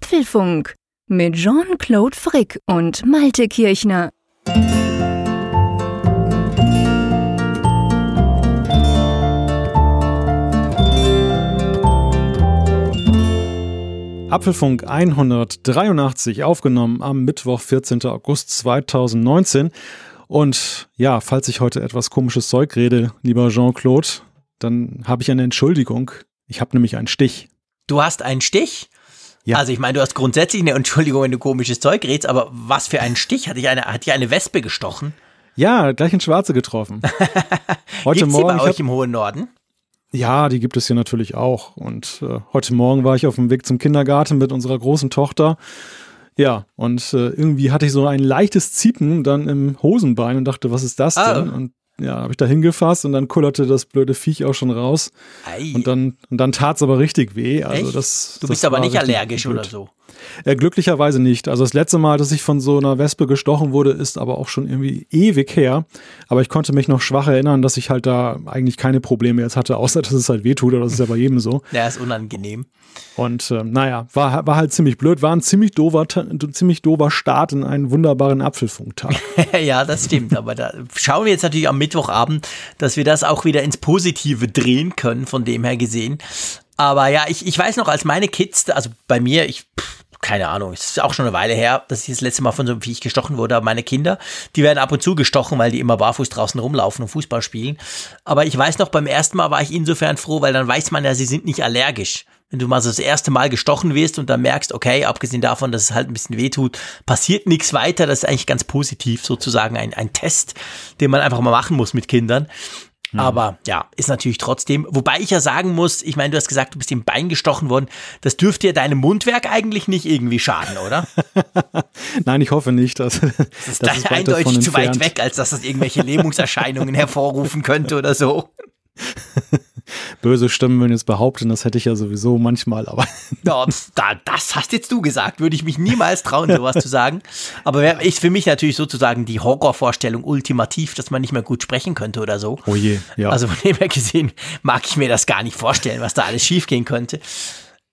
Apfelfunk mit Jean-Claude Frick und Malte Kirchner. Apfelfunk 183 aufgenommen am Mittwoch, 14. August 2019. Und ja, falls ich heute etwas komisches Zeug rede, lieber Jean-Claude, dann habe ich eine Entschuldigung. Ich habe nämlich einen Stich. Du hast einen Stich? Ja. Also ich meine, du hast grundsätzlich eine Entschuldigung, wenn du komisches Zeug redest, aber was für einen Stich? Hat dich eine, hat dich eine Wespe gestochen? Ja, gleich in Schwarze getroffen. Heute Gibt's Morgen. Sie bei euch im hohen Norden? Ja, die gibt es hier natürlich auch. Und äh, heute Morgen war ich auf dem Weg zum Kindergarten mit unserer großen Tochter. Ja, und äh, irgendwie hatte ich so ein leichtes Ziepen dann im Hosenbein und dachte, was ist das ah. denn? Und ja, habe ich da hingefasst und dann kullerte das blöde Viech auch schon raus. Ei. Und dann, und dann tat es aber richtig weh. Also das, du bist aber nicht allergisch blöd. oder so. Äh, glücklicherweise nicht. Also das letzte Mal, dass ich von so einer Wespe gestochen wurde, ist aber auch schon irgendwie ewig her. Aber ich konnte mich noch schwach erinnern, dass ich halt da eigentlich keine Probleme jetzt hatte, außer dass es halt wehtut. Oder das ist ja bei jedem so. Ja, ist unangenehm. Und äh, naja, war, war halt ziemlich blöd. War ein ziemlich dober, ziemlich dober Start in einen wunderbaren Apfelfunktag. ja, das stimmt. Aber da schauen wir jetzt natürlich am Mittwochabend, dass wir das auch wieder ins Positive drehen können, von dem her gesehen. Aber ja, ich, ich weiß noch, als meine Kids, also bei mir, ich, pff, keine Ahnung, es ist auch schon eine Weile her, dass ich das letzte Mal von so einem Viech gestochen wurde. Aber meine Kinder, die werden ab und zu gestochen, weil die immer barfuß draußen rumlaufen und Fußball spielen. Aber ich weiß noch, beim ersten Mal war ich insofern froh, weil dann weiß man ja, sie sind nicht allergisch. Wenn du mal so das erste Mal gestochen wirst und dann merkst, okay, abgesehen davon, dass es halt ein bisschen weh tut, passiert nichts weiter. Das ist eigentlich ganz positiv, sozusagen ein, ein Test, den man einfach mal machen muss mit Kindern. Mhm. Aber ja, ist natürlich trotzdem, wobei ich ja sagen muss, ich meine, du hast gesagt, du bist im Bein gestochen worden. Das dürfte ja deinem Mundwerk eigentlich nicht irgendwie schaden, oder? Nein, ich hoffe nicht. Dass, das ist, das ist eindeutig zu weit weg, als dass das irgendwelche Lähmungserscheinungen hervorrufen könnte oder so. Böse Stimmen würden jetzt behaupten, das hätte ich ja sowieso manchmal, aber. Ja, das hast jetzt du gesagt. Würde ich mich niemals trauen, sowas zu sagen. Aber ich für mich natürlich sozusagen die Horrorvorstellung ultimativ, dass man nicht mehr gut sprechen könnte oder so. Oh je, ja. Also von dem her gesehen mag ich mir das gar nicht vorstellen, was da alles schiefgehen könnte.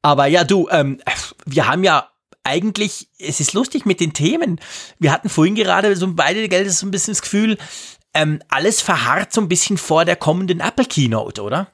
Aber ja, du, ähm, wir haben ja eigentlich, es ist lustig mit den Themen. Wir hatten vorhin gerade so beide Geld so ein bisschen das Gefühl, ähm, alles verharrt so ein bisschen vor der kommenden Apple Keynote, oder?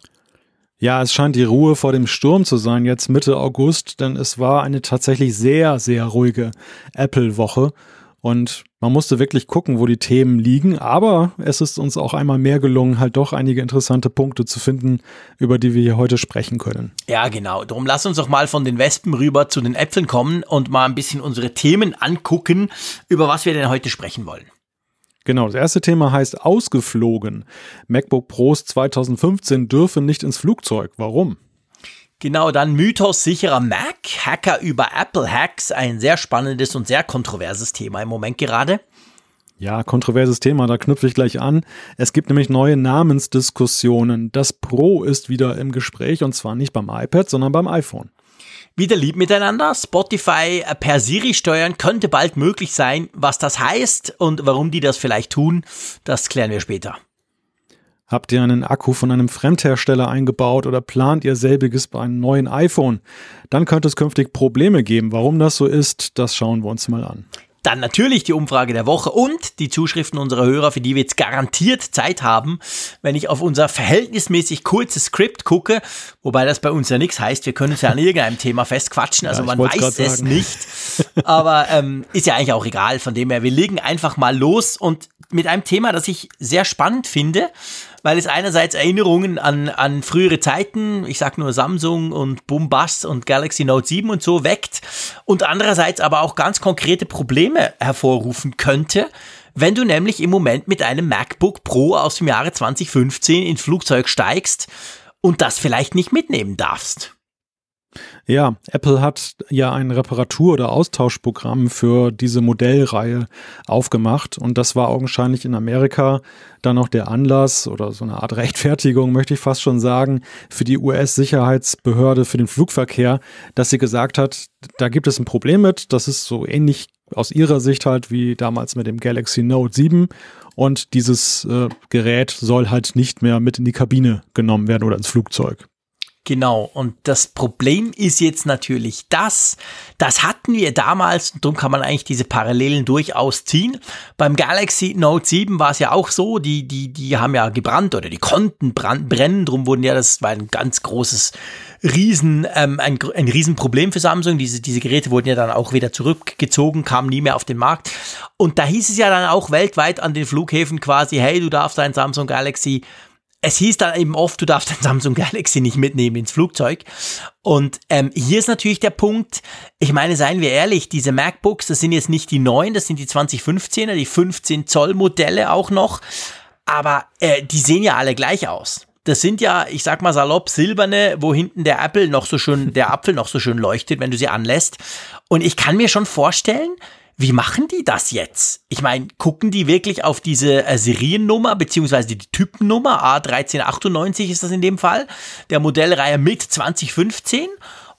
Ja, es scheint die Ruhe vor dem Sturm zu sein, jetzt Mitte August, denn es war eine tatsächlich sehr, sehr ruhige Apple-Woche. Und man musste wirklich gucken, wo die Themen liegen. Aber es ist uns auch einmal mehr gelungen, halt doch einige interessante Punkte zu finden, über die wir hier heute sprechen können. Ja, genau. Darum lass uns doch mal von den Wespen rüber zu den Äpfeln kommen und mal ein bisschen unsere Themen angucken, über was wir denn heute sprechen wollen. Genau, das erste Thema heißt ausgeflogen. MacBook Pros 2015 dürfen nicht ins Flugzeug. Warum? Genau, dann Mythos sicherer Mac, Hacker über Apple Hacks, ein sehr spannendes und sehr kontroverses Thema im Moment gerade. Ja, kontroverses Thema, da knüpfe ich gleich an. Es gibt nämlich neue Namensdiskussionen. Das Pro ist wieder im Gespräch und zwar nicht beim iPad, sondern beim iPhone. Wieder lieb miteinander. Spotify per Siri steuern könnte bald möglich sein. Was das heißt und warum die das vielleicht tun, das klären wir später. Habt ihr einen Akku von einem Fremdhersteller eingebaut oder plant ihr selbiges bei einem neuen iPhone? Dann könnte es künftig Probleme geben. Warum das so ist, das schauen wir uns mal an. Dann natürlich die Umfrage der Woche und die Zuschriften unserer Hörer, für die wir jetzt garantiert Zeit haben, wenn ich auf unser verhältnismäßig kurzes Skript gucke, wobei das bei uns ja nichts heißt, wir können uns ja an irgendeinem Thema festquatschen, also ja, man weiß es sagen. nicht, aber ähm, ist ja eigentlich auch egal, von dem her, wir legen einfach mal los und mit einem Thema, das ich sehr spannend finde, weil es einerseits Erinnerungen an, an frühere Zeiten, ich sag nur Samsung und Boombass und Galaxy Note 7 und so weckt und andererseits aber auch ganz konkrete Probleme hervorrufen könnte, wenn du nämlich im Moment mit einem MacBook Pro aus dem Jahre 2015 ins Flugzeug steigst und das vielleicht nicht mitnehmen darfst. Ja, Apple hat ja ein Reparatur- oder Austauschprogramm für diese Modellreihe aufgemacht und das war augenscheinlich in Amerika dann auch der Anlass oder so eine Art Rechtfertigung, möchte ich fast schon sagen, für die US-Sicherheitsbehörde für den Flugverkehr, dass sie gesagt hat, da gibt es ein Problem mit, das ist so ähnlich aus ihrer Sicht halt wie damals mit dem Galaxy Note 7 und dieses äh, Gerät soll halt nicht mehr mit in die Kabine genommen werden oder ins Flugzeug. Genau. Und das Problem ist jetzt natürlich das, das hatten wir damals, und darum kann man eigentlich diese Parallelen durchaus ziehen. Beim Galaxy Note 7 war es ja auch so, die, die, die haben ja gebrannt oder die konnten brand, brennen, drum wurden ja, das war ein ganz großes Riesen, ähm, ein, ein Riesenproblem für Samsung. Diese, diese Geräte wurden ja dann auch wieder zurückgezogen, kamen nie mehr auf den Markt. Und da hieß es ja dann auch weltweit an den Flughäfen quasi, hey, du darfst dein Samsung Galaxy es hieß dann eben oft, du darfst dein Samsung Galaxy nicht mitnehmen ins Flugzeug. Und ähm, hier ist natürlich der Punkt, ich meine, seien wir ehrlich, diese MacBooks, das sind jetzt nicht die neuen, das sind die 2015er, die 15 Zoll Modelle auch noch, aber äh, die sehen ja alle gleich aus. Das sind ja, ich sag mal salopp, silberne, wo hinten der Apple noch so schön, der Apfel noch so schön leuchtet, wenn du sie anlässt. Und ich kann mir schon vorstellen, wie machen die das jetzt? Ich meine, gucken die wirklich auf diese äh, Seriennummer beziehungsweise die Typennummer A1398 ist das in dem Fall, der Modellreihe mit 2015?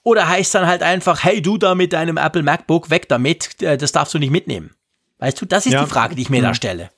Oder heißt dann halt einfach, hey du da mit deinem Apple MacBook, weg damit, äh, das darfst du nicht mitnehmen? Weißt du, das ist ja. die Frage, die ich mir ja. da stelle.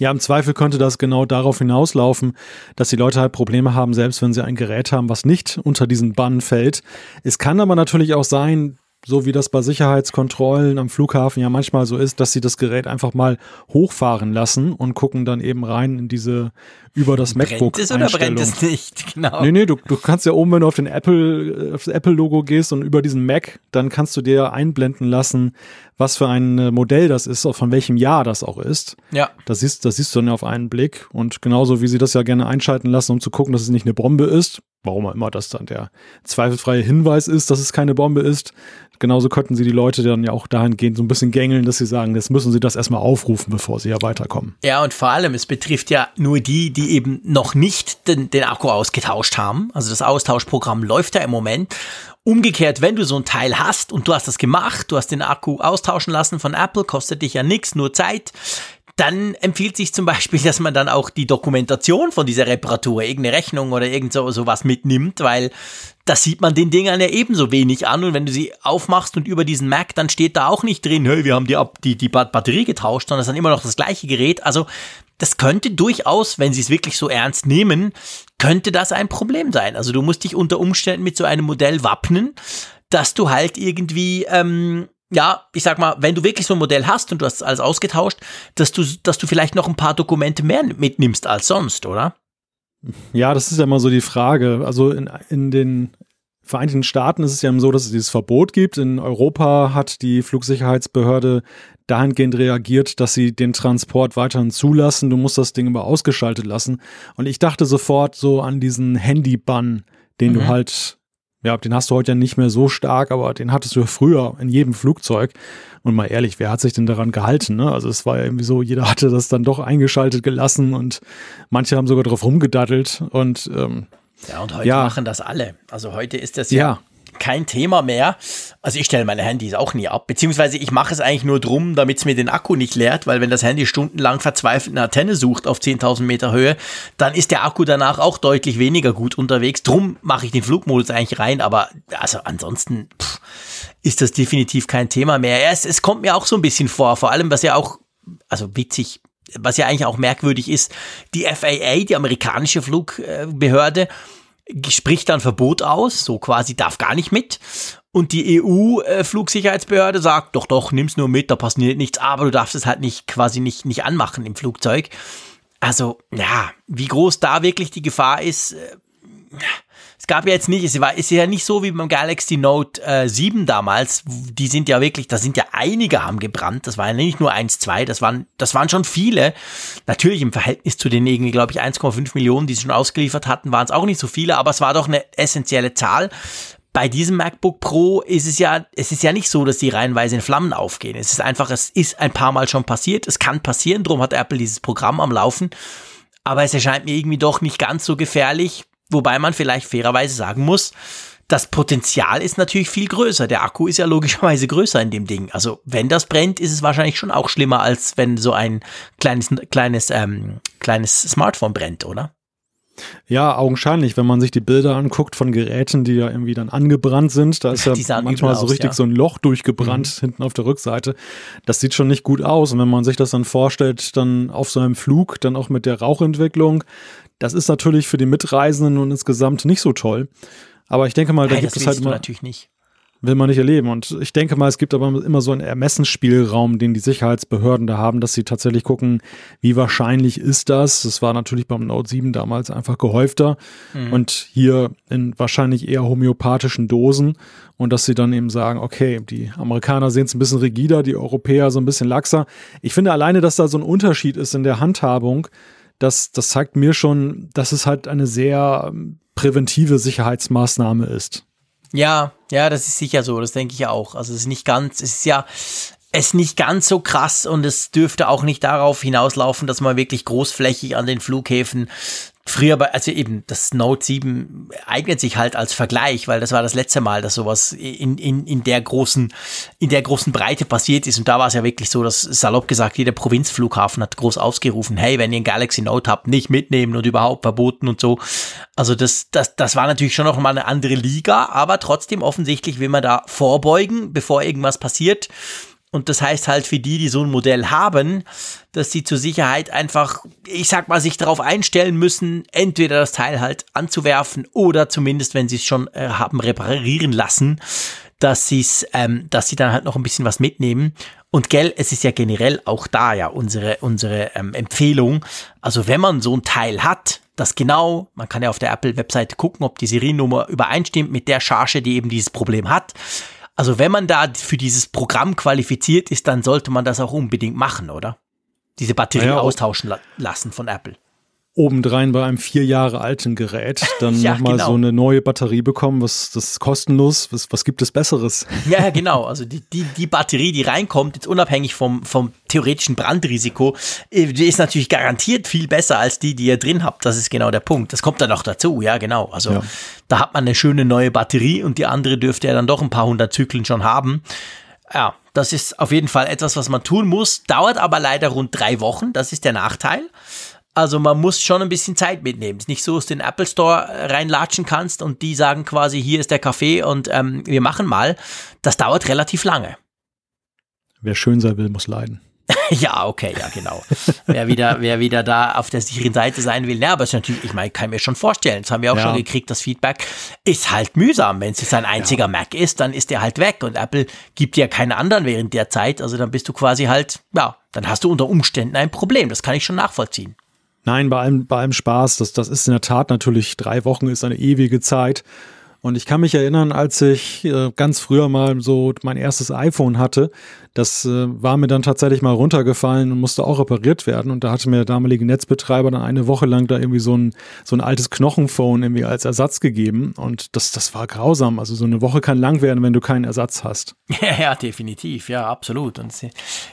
Ja, im Zweifel könnte das genau darauf hinauslaufen, dass die Leute halt Probleme haben, selbst wenn sie ein Gerät haben, was nicht unter diesen Bann fällt. Es kann aber natürlich auch sein, so wie das bei Sicherheitskontrollen am Flughafen ja manchmal so ist, dass sie das Gerät einfach mal hochfahren lassen und gucken dann eben rein in diese über das MacBook. Brennt es oder brennt es nicht? Genau. Nee, nee, du, du kannst ja oben, wenn du auf den Apple, auf das Apple-Logo gehst und über diesen Mac, dann kannst du dir einblenden lassen, was für ein äh, Modell das ist, von welchem Jahr das auch ist. Ja. Das siehst, das siehst du dann auf einen Blick. Und genauso wie sie das ja gerne einschalten lassen, um zu gucken, dass es nicht eine Bombe ist, warum auch immer das dann der zweifelsfreie Hinweis ist, dass es keine Bombe ist, genauso könnten sie die Leute dann ja auch dahingehend so ein bisschen gängeln, dass sie sagen, jetzt müssen sie das erstmal aufrufen, bevor sie ja weiterkommen. Ja, und vor allem, es betrifft ja nur die, die eben noch nicht den, den Akku ausgetauscht haben. Also das Austauschprogramm läuft ja im Moment. Umgekehrt, wenn du so ein Teil hast und du hast das gemacht, du hast den Akku austauschen lassen von Apple, kostet dich ja nichts, nur Zeit, dann empfiehlt sich zum Beispiel, dass man dann auch die Dokumentation von dieser Reparatur, irgendeine Rechnung oder irgend so, sowas mitnimmt, weil das sieht man den Dingern ja ebenso wenig an. Und wenn du sie aufmachst und über diesen Mac, dann steht da auch nicht drin, hey, wir haben die, die, die Batterie getauscht, sondern es ist dann immer noch das gleiche Gerät. Also das könnte durchaus, wenn sie es wirklich so ernst nehmen, könnte das ein Problem sein. Also du musst dich unter Umständen mit so einem Modell wappnen, dass du halt irgendwie ähm, ja, ich sag mal, wenn du wirklich so ein Modell hast und du hast alles ausgetauscht, dass du, dass du vielleicht noch ein paar Dokumente mehr mitnimmst als sonst, oder? Ja, das ist ja immer so die Frage. Also in, in den Vereinigten Staaten ist es ja so, dass es dieses Verbot gibt. In Europa hat die Flugsicherheitsbehörde dahingehend reagiert, dass sie den Transport weiterhin zulassen. Du musst das Ding aber ausgeschaltet lassen. Und ich dachte sofort so an diesen Handy-Bann, den mhm. du halt ja, den hast du heute ja nicht mehr so stark, aber den hattest du ja früher in jedem Flugzeug. Und mal ehrlich, wer hat sich denn daran gehalten? Ne? Also es war ja irgendwie so, jeder hatte das dann doch eingeschaltet gelassen und manche haben sogar drauf rumgedattelt und ähm, ja, und heute ja. machen das alle. Also heute ist das ja, ja kein Thema mehr. Also ich stelle meine Handys auch nie ab, beziehungsweise ich mache es eigentlich nur drum, damit es mir den Akku nicht leert, weil wenn das Handy stundenlang verzweifelt eine Antenne sucht auf 10.000 Meter Höhe, dann ist der Akku danach auch deutlich weniger gut unterwegs. Drum mache ich den Flugmodus eigentlich rein, aber also ansonsten pff, ist das definitiv kein Thema mehr. Es, es kommt mir auch so ein bisschen vor, vor allem was ja auch, also witzig, was ja eigentlich auch merkwürdig ist, die FAA, die amerikanische Flugbehörde, spricht dann Verbot aus, so quasi darf gar nicht mit. Und die EU-Flugsicherheitsbehörde sagt, doch, doch, nimm's nur mit, da passiert nichts, aber du darfst es halt nicht quasi nicht, nicht anmachen im Flugzeug. Also, ja, wie groß da wirklich die Gefahr ist, äh, es gab ja jetzt nicht, es war, ist ja nicht so wie beim Galaxy Note äh, 7 damals. Die sind ja wirklich, da sind ja einige haben gebrannt. Das waren ja nicht nur eins, zwei, das waren, das waren schon viele. Natürlich im Verhältnis zu den irgendwie, glaube ich, 1,5 Millionen, die sie schon ausgeliefert hatten, waren es auch nicht so viele, aber es war doch eine essentielle Zahl. Bei diesem MacBook Pro ist es ja, es ist ja nicht so, dass die reihenweise in Flammen aufgehen. Es ist einfach, es ist ein paar Mal schon passiert. Es kann passieren. Darum hat Apple dieses Programm am Laufen. Aber es erscheint mir irgendwie doch nicht ganz so gefährlich Wobei man vielleicht fairerweise sagen muss, das Potenzial ist natürlich viel größer. Der Akku ist ja logischerweise größer in dem Ding. Also wenn das brennt, ist es wahrscheinlich schon auch schlimmer, als wenn so ein kleines, kleines, ähm, kleines Smartphone brennt, oder? Ja, augenscheinlich, wenn man sich die Bilder anguckt von Geräten, die ja irgendwie dann angebrannt sind, da ist ja manchmal so richtig aus, ja. so ein Loch durchgebrannt mhm. hinten auf der Rückseite. Das sieht schon nicht gut aus. Und wenn man sich das dann vorstellt, dann auf so einem Flug, dann auch mit der Rauchentwicklung, das ist natürlich für die Mitreisenden und insgesamt nicht so toll. Aber ich denke mal, da hey, gibt es halt immer. natürlich nicht will man nicht erleben. Und ich denke mal, es gibt aber immer so einen Ermessensspielraum, den die Sicherheitsbehörden da haben, dass sie tatsächlich gucken, wie wahrscheinlich ist das. Das war natürlich beim Note 7 damals einfach gehäufter mhm. und hier in wahrscheinlich eher homöopathischen Dosen. Und dass sie dann eben sagen, okay, die Amerikaner sehen es ein bisschen rigider, die Europäer so ein bisschen laxer. Ich finde alleine, dass da so ein Unterschied ist in der Handhabung, das, das zeigt mir schon, dass es halt eine sehr ähm, präventive Sicherheitsmaßnahme ist. Ja, ja, das ist sicher so, das denke ich auch. Also es ist nicht ganz, es ist ja, es ist nicht ganz so krass und es dürfte auch nicht darauf hinauslaufen, dass man wirklich großflächig an den Flughäfen Früher, bei, also eben, das Note 7 eignet sich halt als Vergleich, weil das war das letzte Mal, dass sowas in, in, in der großen, in der großen Breite passiert ist. Und da war es ja wirklich so, dass salopp gesagt, jeder Provinzflughafen hat groß ausgerufen, hey, wenn ihr ein Galaxy Note habt, nicht mitnehmen und überhaupt verboten und so. Also das, das, das war natürlich schon noch mal eine andere Liga, aber trotzdem offensichtlich will man da vorbeugen, bevor irgendwas passiert. Und das heißt halt für die, die so ein Modell haben, dass sie zur Sicherheit einfach, ich sag mal, sich darauf einstellen müssen, entweder das Teil halt anzuwerfen oder zumindest, wenn sie es schon äh, haben reparieren lassen, dass sie ähm, dass sie dann halt noch ein bisschen was mitnehmen. Und gell, es ist ja generell auch da ja unsere, unsere ähm, Empfehlung. Also wenn man so ein Teil hat, das genau, man kann ja auf der Apple-Webseite gucken, ob die Seriennummer übereinstimmt mit der Charge, die eben dieses Problem hat also wenn man da für dieses Programm qualifiziert ist, dann sollte man das auch unbedingt machen, oder? Diese Batterie naja, austauschen la lassen von Apple obendrein bei einem vier Jahre alten Gerät dann ja, nochmal genau. so eine neue Batterie bekommen, was das ist kostenlos, was, was gibt es Besseres? Ja, genau. Also die, die, die Batterie, die reinkommt, jetzt unabhängig vom, vom theoretischen Brandrisiko, äh, die ist natürlich garantiert viel besser als die, die ihr drin habt. Das ist genau der Punkt. Das kommt dann noch dazu, ja, genau. Also ja. da hat man eine schöne neue Batterie und die andere dürfte ja dann doch ein paar hundert Zyklen schon haben. Ja, das ist auf jeden Fall etwas, was man tun muss, dauert aber leider rund drei Wochen. Das ist der Nachteil. Also man muss schon ein bisschen Zeit mitnehmen. Es ist nicht so, dass du in den Apple Store reinlatschen kannst und die sagen quasi, hier ist der Kaffee und ähm, wir machen mal. Das dauert relativ lange. Wer schön sein will, muss leiden. ja, okay, ja, genau. wer, wieder, wer wieder da auf der sicheren Seite sein will, ja, aber es ist natürlich, ich meine, kann mir schon vorstellen, das haben wir auch ja. schon gekriegt, das Feedback ist halt mühsam. Wenn es jetzt ein einziger ja. Mac ist, dann ist der halt weg und Apple gibt dir keinen anderen während der Zeit. Also dann bist du quasi halt, ja, dann hast du unter Umständen ein Problem. Das kann ich schon nachvollziehen. Nein, bei allem, bei allem Spaß. Das, das ist in der Tat natürlich, drei Wochen ist eine ewige Zeit. Und ich kann mich erinnern, als ich äh, ganz früher mal so mein erstes iPhone hatte, das äh, war mir dann tatsächlich mal runtergefallen und musste auch repariert werden. Und da hatte mir der damalige Netzbetreiber dann eine Woche lang da irgendwie so ein, so ein altes Knochenphone irgendwie als Ersatz gegeben. Und das, das war grausam. Also so eine Woche kann lang werden, wenn du keinen Ersatz hast. Ja, ja, definitiv. Ja, absolut. Und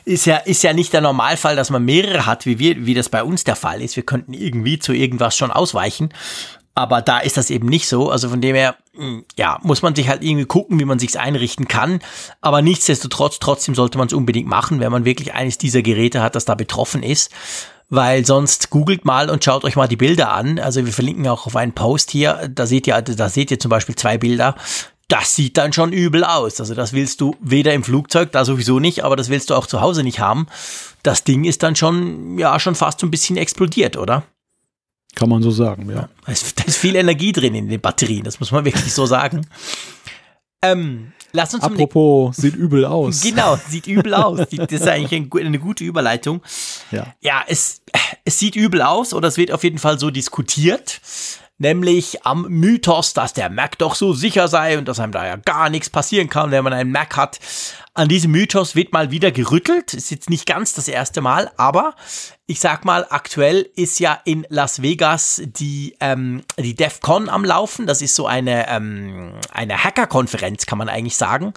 ist ja, ist ja nicht der Normalfall, dass man mehrere hat, wie wir, wie das bei uns der Fall ist. Wir könnten irgendwie zu irgendwas schon ausweichen. Aber da ist das eben nicht so. Also von dem her, hm, ja, muss man sich halt irgendwie gucken, wie man sich's einrichten kann. Aber nichtsdestotrotz, trotzdem sollte man es unbedingt machen, wenn man wirklich eines dieser Geräte hat, das da betroffen ist. Weil sonst googelt mal und schaut euch mal die Bilder an. Also wir verlinken auch auf einen Post hier. Da seht ihr, da seht ihr zum Beispiel zwei Bilder. Das sieht dann schon übel aus. Also das willst du weder im Flugzeug, da sowieso nicht, aber das willst du auch zu Hause nicht haben. Das Ding ist dann schon, ja, schon fast so ein bisschen explodiert, oder? Kann man so sagen, ja. Da ist, da ist viel Energie drin in den Batterien, das muss man wirklich so sagen. Ähm, lass uns Apropos, sieht übel aus. Genau, sieht übel aus. Das ist eigentlich eine gute Überleitung. Ja, ja es, es sieht übel aus oder es wird auf jeden Fall so diskutiert nämlich am Mythos, dass der Mac doch so sicher sei und dass einem da ja gar nichts passieren kann, wenn man einen Mac hat. An diesem Mythos wird mal wieder gerüttelt. Ist jetzt nicht ganz das erste Mal, aber ich sag mal, aktuell ist ja in Las Vegas die, ähm, die DEFCON am Laufen. Das ist so eine, ähm, eine Hacker-Konferenz, kann man eigentlich sagen.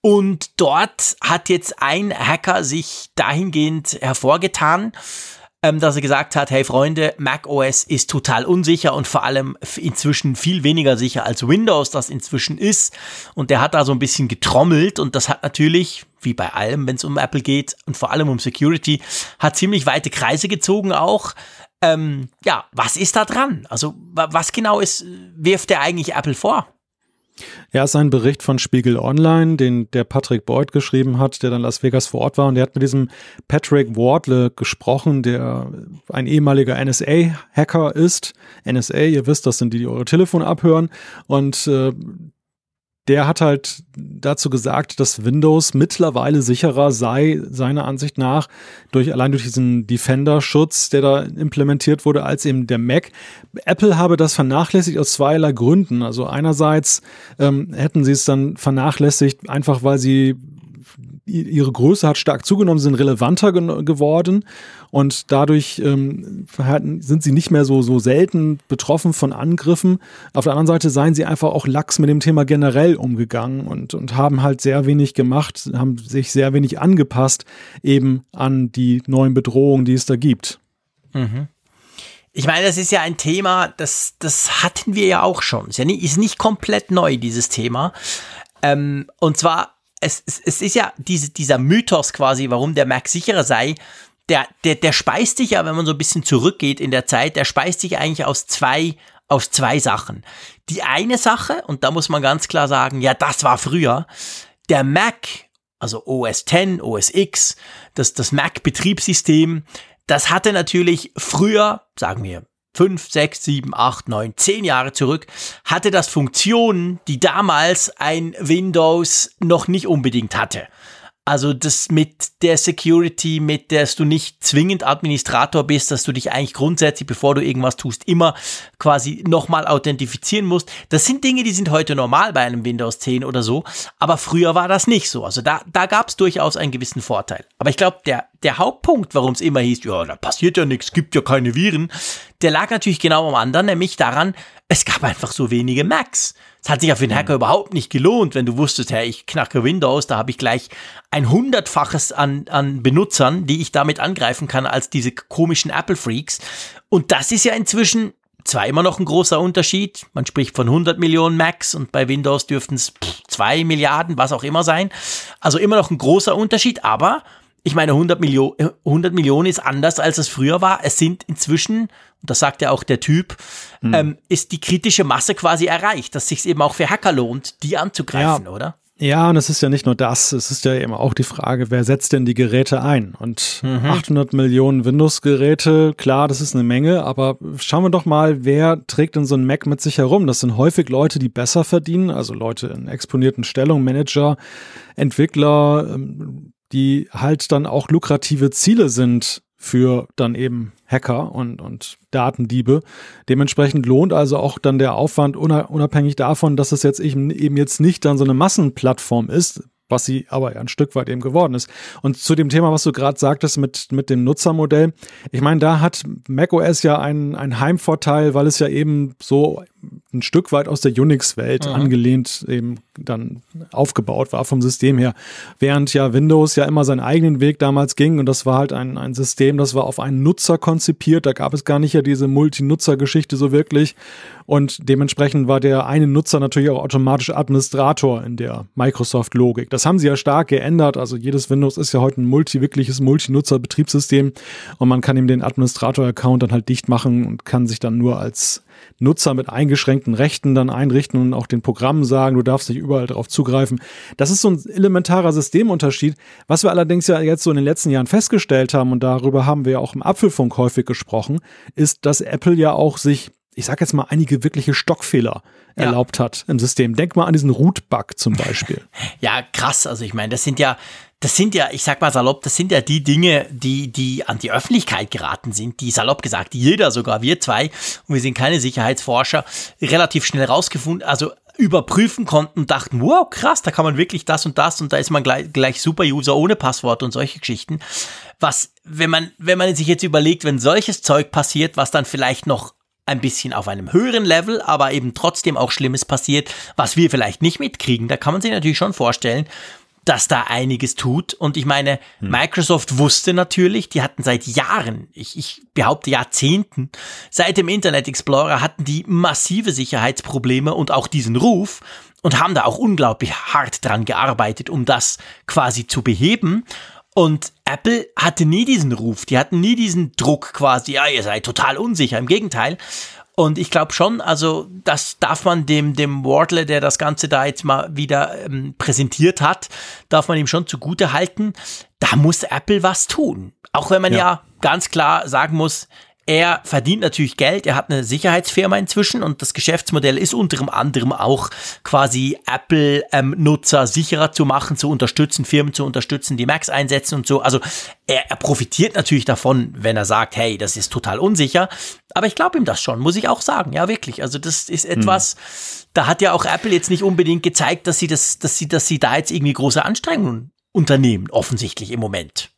Und dort hat jetzt ein Hacker sich dahingehend hervorgetan, ähm, dass er gesagt hat, hey Freunde, Mac OS ist total unsicher und vor allem inzwischen viel weniger sicher als Windows das inzwischen ist. Und der hat da so ein bisschen getrommelt und das hat natürlich, wie bei allem, wenn es um Apple geht und vor allem um Security, hat ziemlich weite Kreise gezogen auch. Ähm, ja, was ist da dran? Also was genau ist, wirft der eigentlich Apple vor? Ja, ist ein Bericht von Spiegel Online, den der Patrick Boyd geschrieben hat, der dann Las Vegas vor Ort war. Und der hat mit diesem Patrick Wardle gesprochen, der ein ehemaliger NSA-Hacker ist. NSA, ihr wisst, das sind die, die eure Telefone abhören. Und äh, der hat halt dazu gesagt, dass Windows mittlerweile sicherer sei, seiner Ansicht nach, durch, allein durch diesen Defender-Schutz, der da implementiert wurde, als eben der Mac. Apple habe das vernachlässigt aus zweierlei Gründen. Also einerseits ähm, hätten sie es dann vernachlässigt, einfach weil sie ihre Größe hat stark zugenommen, sind relevanter ge geworden und dadurch ähm, sind sie nicht mehr so, so selten betroffen von Angriffen. Auf der anderen Seite seien sie einfach auch lax mit dem Thema generell umgegangen und, und haben halt sehr wenig gemacht, haben sich sehr wenig angepasst eben an die neuen Bedrohungen, die es da gibt. Mhm. Ich meine, das ist ja ein Thema, das, das hatten wir ja auch schon. Ist, ja nicht, ist nicht komplett neu, dieses Thema. Ähm, und zwar es, es, es ist ja diese, dieser Mythos quasi, warum der Mac sicherer sei, der, der, der speist sich ja, wenn man so ein bisschen zurückgeht in der Zeit, der speist sich eigentlich aus zwei, aus zwei Sachen. Die eine Sache, und da muss man ganz klar sagen, ja, das war früher, der Mac, also OS X, OS X, das, das Mac-Betriebssystem, das hatte natürlich früher, sagen wir, fünf, sechs, sieben, acht, neun, zehn Jahre zurück, hatte das Funktionen, die damals ein Windows noch nicht unbedingt hatte. Also das mit der Security, mit der du nicht zwingend Administrator bist, dass du dich eigentlich grundsätzlich, bevor du irgendwas tust, immer quasi nochmal authentifizieren musst. Das sind Dinge, die sind heute normal bei einem Windows 10 oder so, aber früher war das nicht so. Also da, da gab es durchaus einen gewissen Vorteil. Aber ich glaube, der, der Hauptpunkt, warum es immer hieß, ja, da passiert ja nichts, gibt ja keine Viren, der lag natürlich genau am anderen, nämlich daran, es gab einfach so wenige Macs. Es hat sich ja für den Hacker mhm. überhaupt nicht gelohnt, wenn du wusstest, hey, ich knacke Windows, da habe ich gleich ein hundertfaches an, an Benutzern, die ich damit angreifen kann, als diese komischen Apple-Freaks. Und das ist ja inzwischen zwar immer noch ein großer Unterschied. Man spricht von 100 Millionen Macs und bei Windows dürften es 2 Milliarden, was auch immer sein. Also immer noch ein großer Unterschied, aber ich meine, 100, Millio 100 Millionen ist anders, als es früher war. Es sind inzwischen, und das sagt ja auch der Typ, hm. ähm, ist die kritische Masse quasi erreicht, dass sich eben auch für Hacker lohnt, die anzugreifen, ja. oder? Ja, und es ist ja nicht nur das, es ist ja eben auch die Frage, wer setzt denn die Geräte ein? Und mhm. 800 Millionen Windows-Geräte, klar, das ist eine Menge, aber schauen wir doch mal, wer trägt denn so ein Mac mit sich herum? Das sind häufig Leute, die besser verdienen, also Leute in exponierten Stellungen, Manager, Entwickler, ähm, die halt dann auch lukrative Ziele sind für dann eben Hacker und, und Datendiebe. Dementsprechend lohnt also auch dann der Aufwand unabhängig davon, dass es jetzt eben, jetzt nicht dann so eine Massenplattform ist, was sie aber ein Stück weit eben geworden ist. Und zu dem Thema, was du gerade sagtest mit, mit dem Nutzermodell, ich meine, da hat macOS ja einen, einen Heimvorteil, weil es ja eben so ein Stück weit aus der Unix-Welt mhm. angelehnt eben dann aufgebaut war vom System her. Während ja Windows ja immer seinen eigenen Weg damals ging und das war halt ein, ein System, das war auf einen Nutzer konzipiert. Da gab es gar nicht ja diese Multi-Nutzer-Geschichte so wirklich. Und dementsprechend war der eine Nutzer natürlich auch automatisch Administrator in der Microsoft-Logik. Das haben sie ja stark geändert. Also jedes Windows ist ja heute ein multi, wirkliches Multi-Nutzer-Betriebssystem und man kann ihm den Administrator-Account dann halt dicht machen und kann sich dann nur als Nutzer mit eingeschränkten Rechten dann einrichten und auch den Programmen sagen, du darfst nicht überall darauf zugreifen. Das ist so ein elementarer Systemunterschied. Was wir allerdings ja jetzt so in den letzten Jahren festgestellt haben, und darüber haben wir ja auch im Apfelfunk häufig gesprochen, ist, dass Apple ja auch sich ich sag jetzt mal, einige wirkliche Stockfehler ja. erlaubt hat im System. Denk mal an diesen Root-Bug zum Beispiel. ja, krass. Also ich meine, das sind ja, das sind ja, ich sag mal salopp, das sind ja die Dinge, die, die an die Öffentlichkeit geraten sind, die salopp gesagt, jeder, sogar wir zwei, und wir sind keine Sicherheitsforscher, relativ schnell rausgefunden, also überprüfen konnten und dachten, wow, krass, da kann man wirklich das und das und da ist man gleich, gleich Super-User ohne Passwort und solche Geschichten. Was, wenn man, wenn man sich jetzt überlegt, wenn solches Zeug passiert, was dann vielleicht noch ein bisschen auf einem höheren Level, aber eben trotzdem auch Schlimmes passiert, was wir vielleicht nicht mitkriegen. Da kann man sich natürlich schon vorstellen, dass da einiges tut. Und ich meine, hm. Microsoft wusste natürlich, die hatten seit Jahren, ich, ich behaupte Jahrzehnten, seit dem Internet Explorer hatten die massive Sicherheitsprobleme und auch diesen Ruf und haben da auch unglaublich hart dran gearbeitet, um das quasi zu beheben. Und Apple hatte nie diesen Ruf, die hatten nie diesen Druck quasi, ja, ihr seid total unsicher, im Gegenteil. Und ich glaube schon, also das darf man dem, dem Wardle, der das Ganze da jetzt mal wieder ähm, präsentiert hat, darf man ihm schon zugute halten. Da muss Apple was tun. Auch wenn man ja, ja ganz klar sagen muss, er verdient natürlich Geld, er hat eine Sicherheitsfirma inzwischen und das Geschäftsmodell ist unter anderem auch quasi Apple-Nutzer ähm, sicherer zu machen, zu unterstützen, Firmen zu unterstützen, die Macs einsetzen und so. Also er, er profitiert natürlich davon, wenn er sagt, hey, das ist total unsicher. Aber ich glaube ihm das schon, muss ich auch sagen. Ja, wirklich. Also das ist etwas, hm. da hat ja auch Apple jetzt nicht unbedingt gezeigt, dass sie das, dass sie, dass sie da jetzt irgendwie große Anstrengungen unternehmen, offensichtlich im Moment.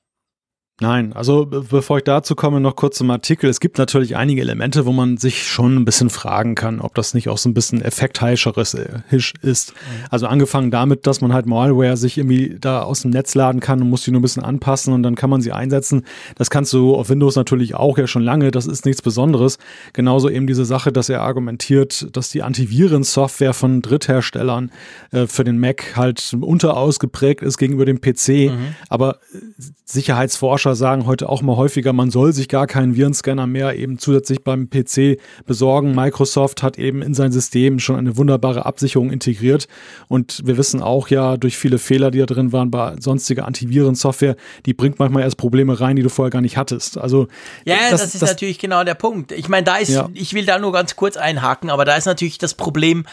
Nein, also bevor ich dazu komme, noch kurz zum Artikel. Es gibt natürlich einige Elemente, wo man sich schon ein bisschen fragen kann, ob das nicht auch so ein bisschen effektheischerisch ist. Also angefangen damit, dass man halt Malware sich irgendwie da aus dem Netz laden kann und muss die nur ein bisschen anpassen und dann kann man sie einsetzen. Das kannst du auf Windows natürlich auch ja schon lange, das ist nichts Besonderes. Genauso eben diese Sache, dass er argumentiert, dass die Antivirensoftware von Drittherstellern äh, für den Mac halt unterausgeprägt ist gegenüber dem PC. Mhm. Aber äh, Sicherheitsforscher Forscher sagen heute auch mal häufiger, man soll sich gar keinen Virenscanner mehr eben zusätzlich beim PC besorgen. Microsoft hat eben in sein System schon eine wunderbare Absicherung integriert. Und wir wissen auch ja durch viele Fehler, die da drin waren bei sonstiger Antivirensoftware, die bringt manchmal erst Probleme rein, die du vorher gar nicht hattest. Also ja, das, das ist das, natürlich genau der Punkt. Ich meine, da ist, ja. ich will da nur ganz kurz einhaken, aber da ist natürlich das Problem,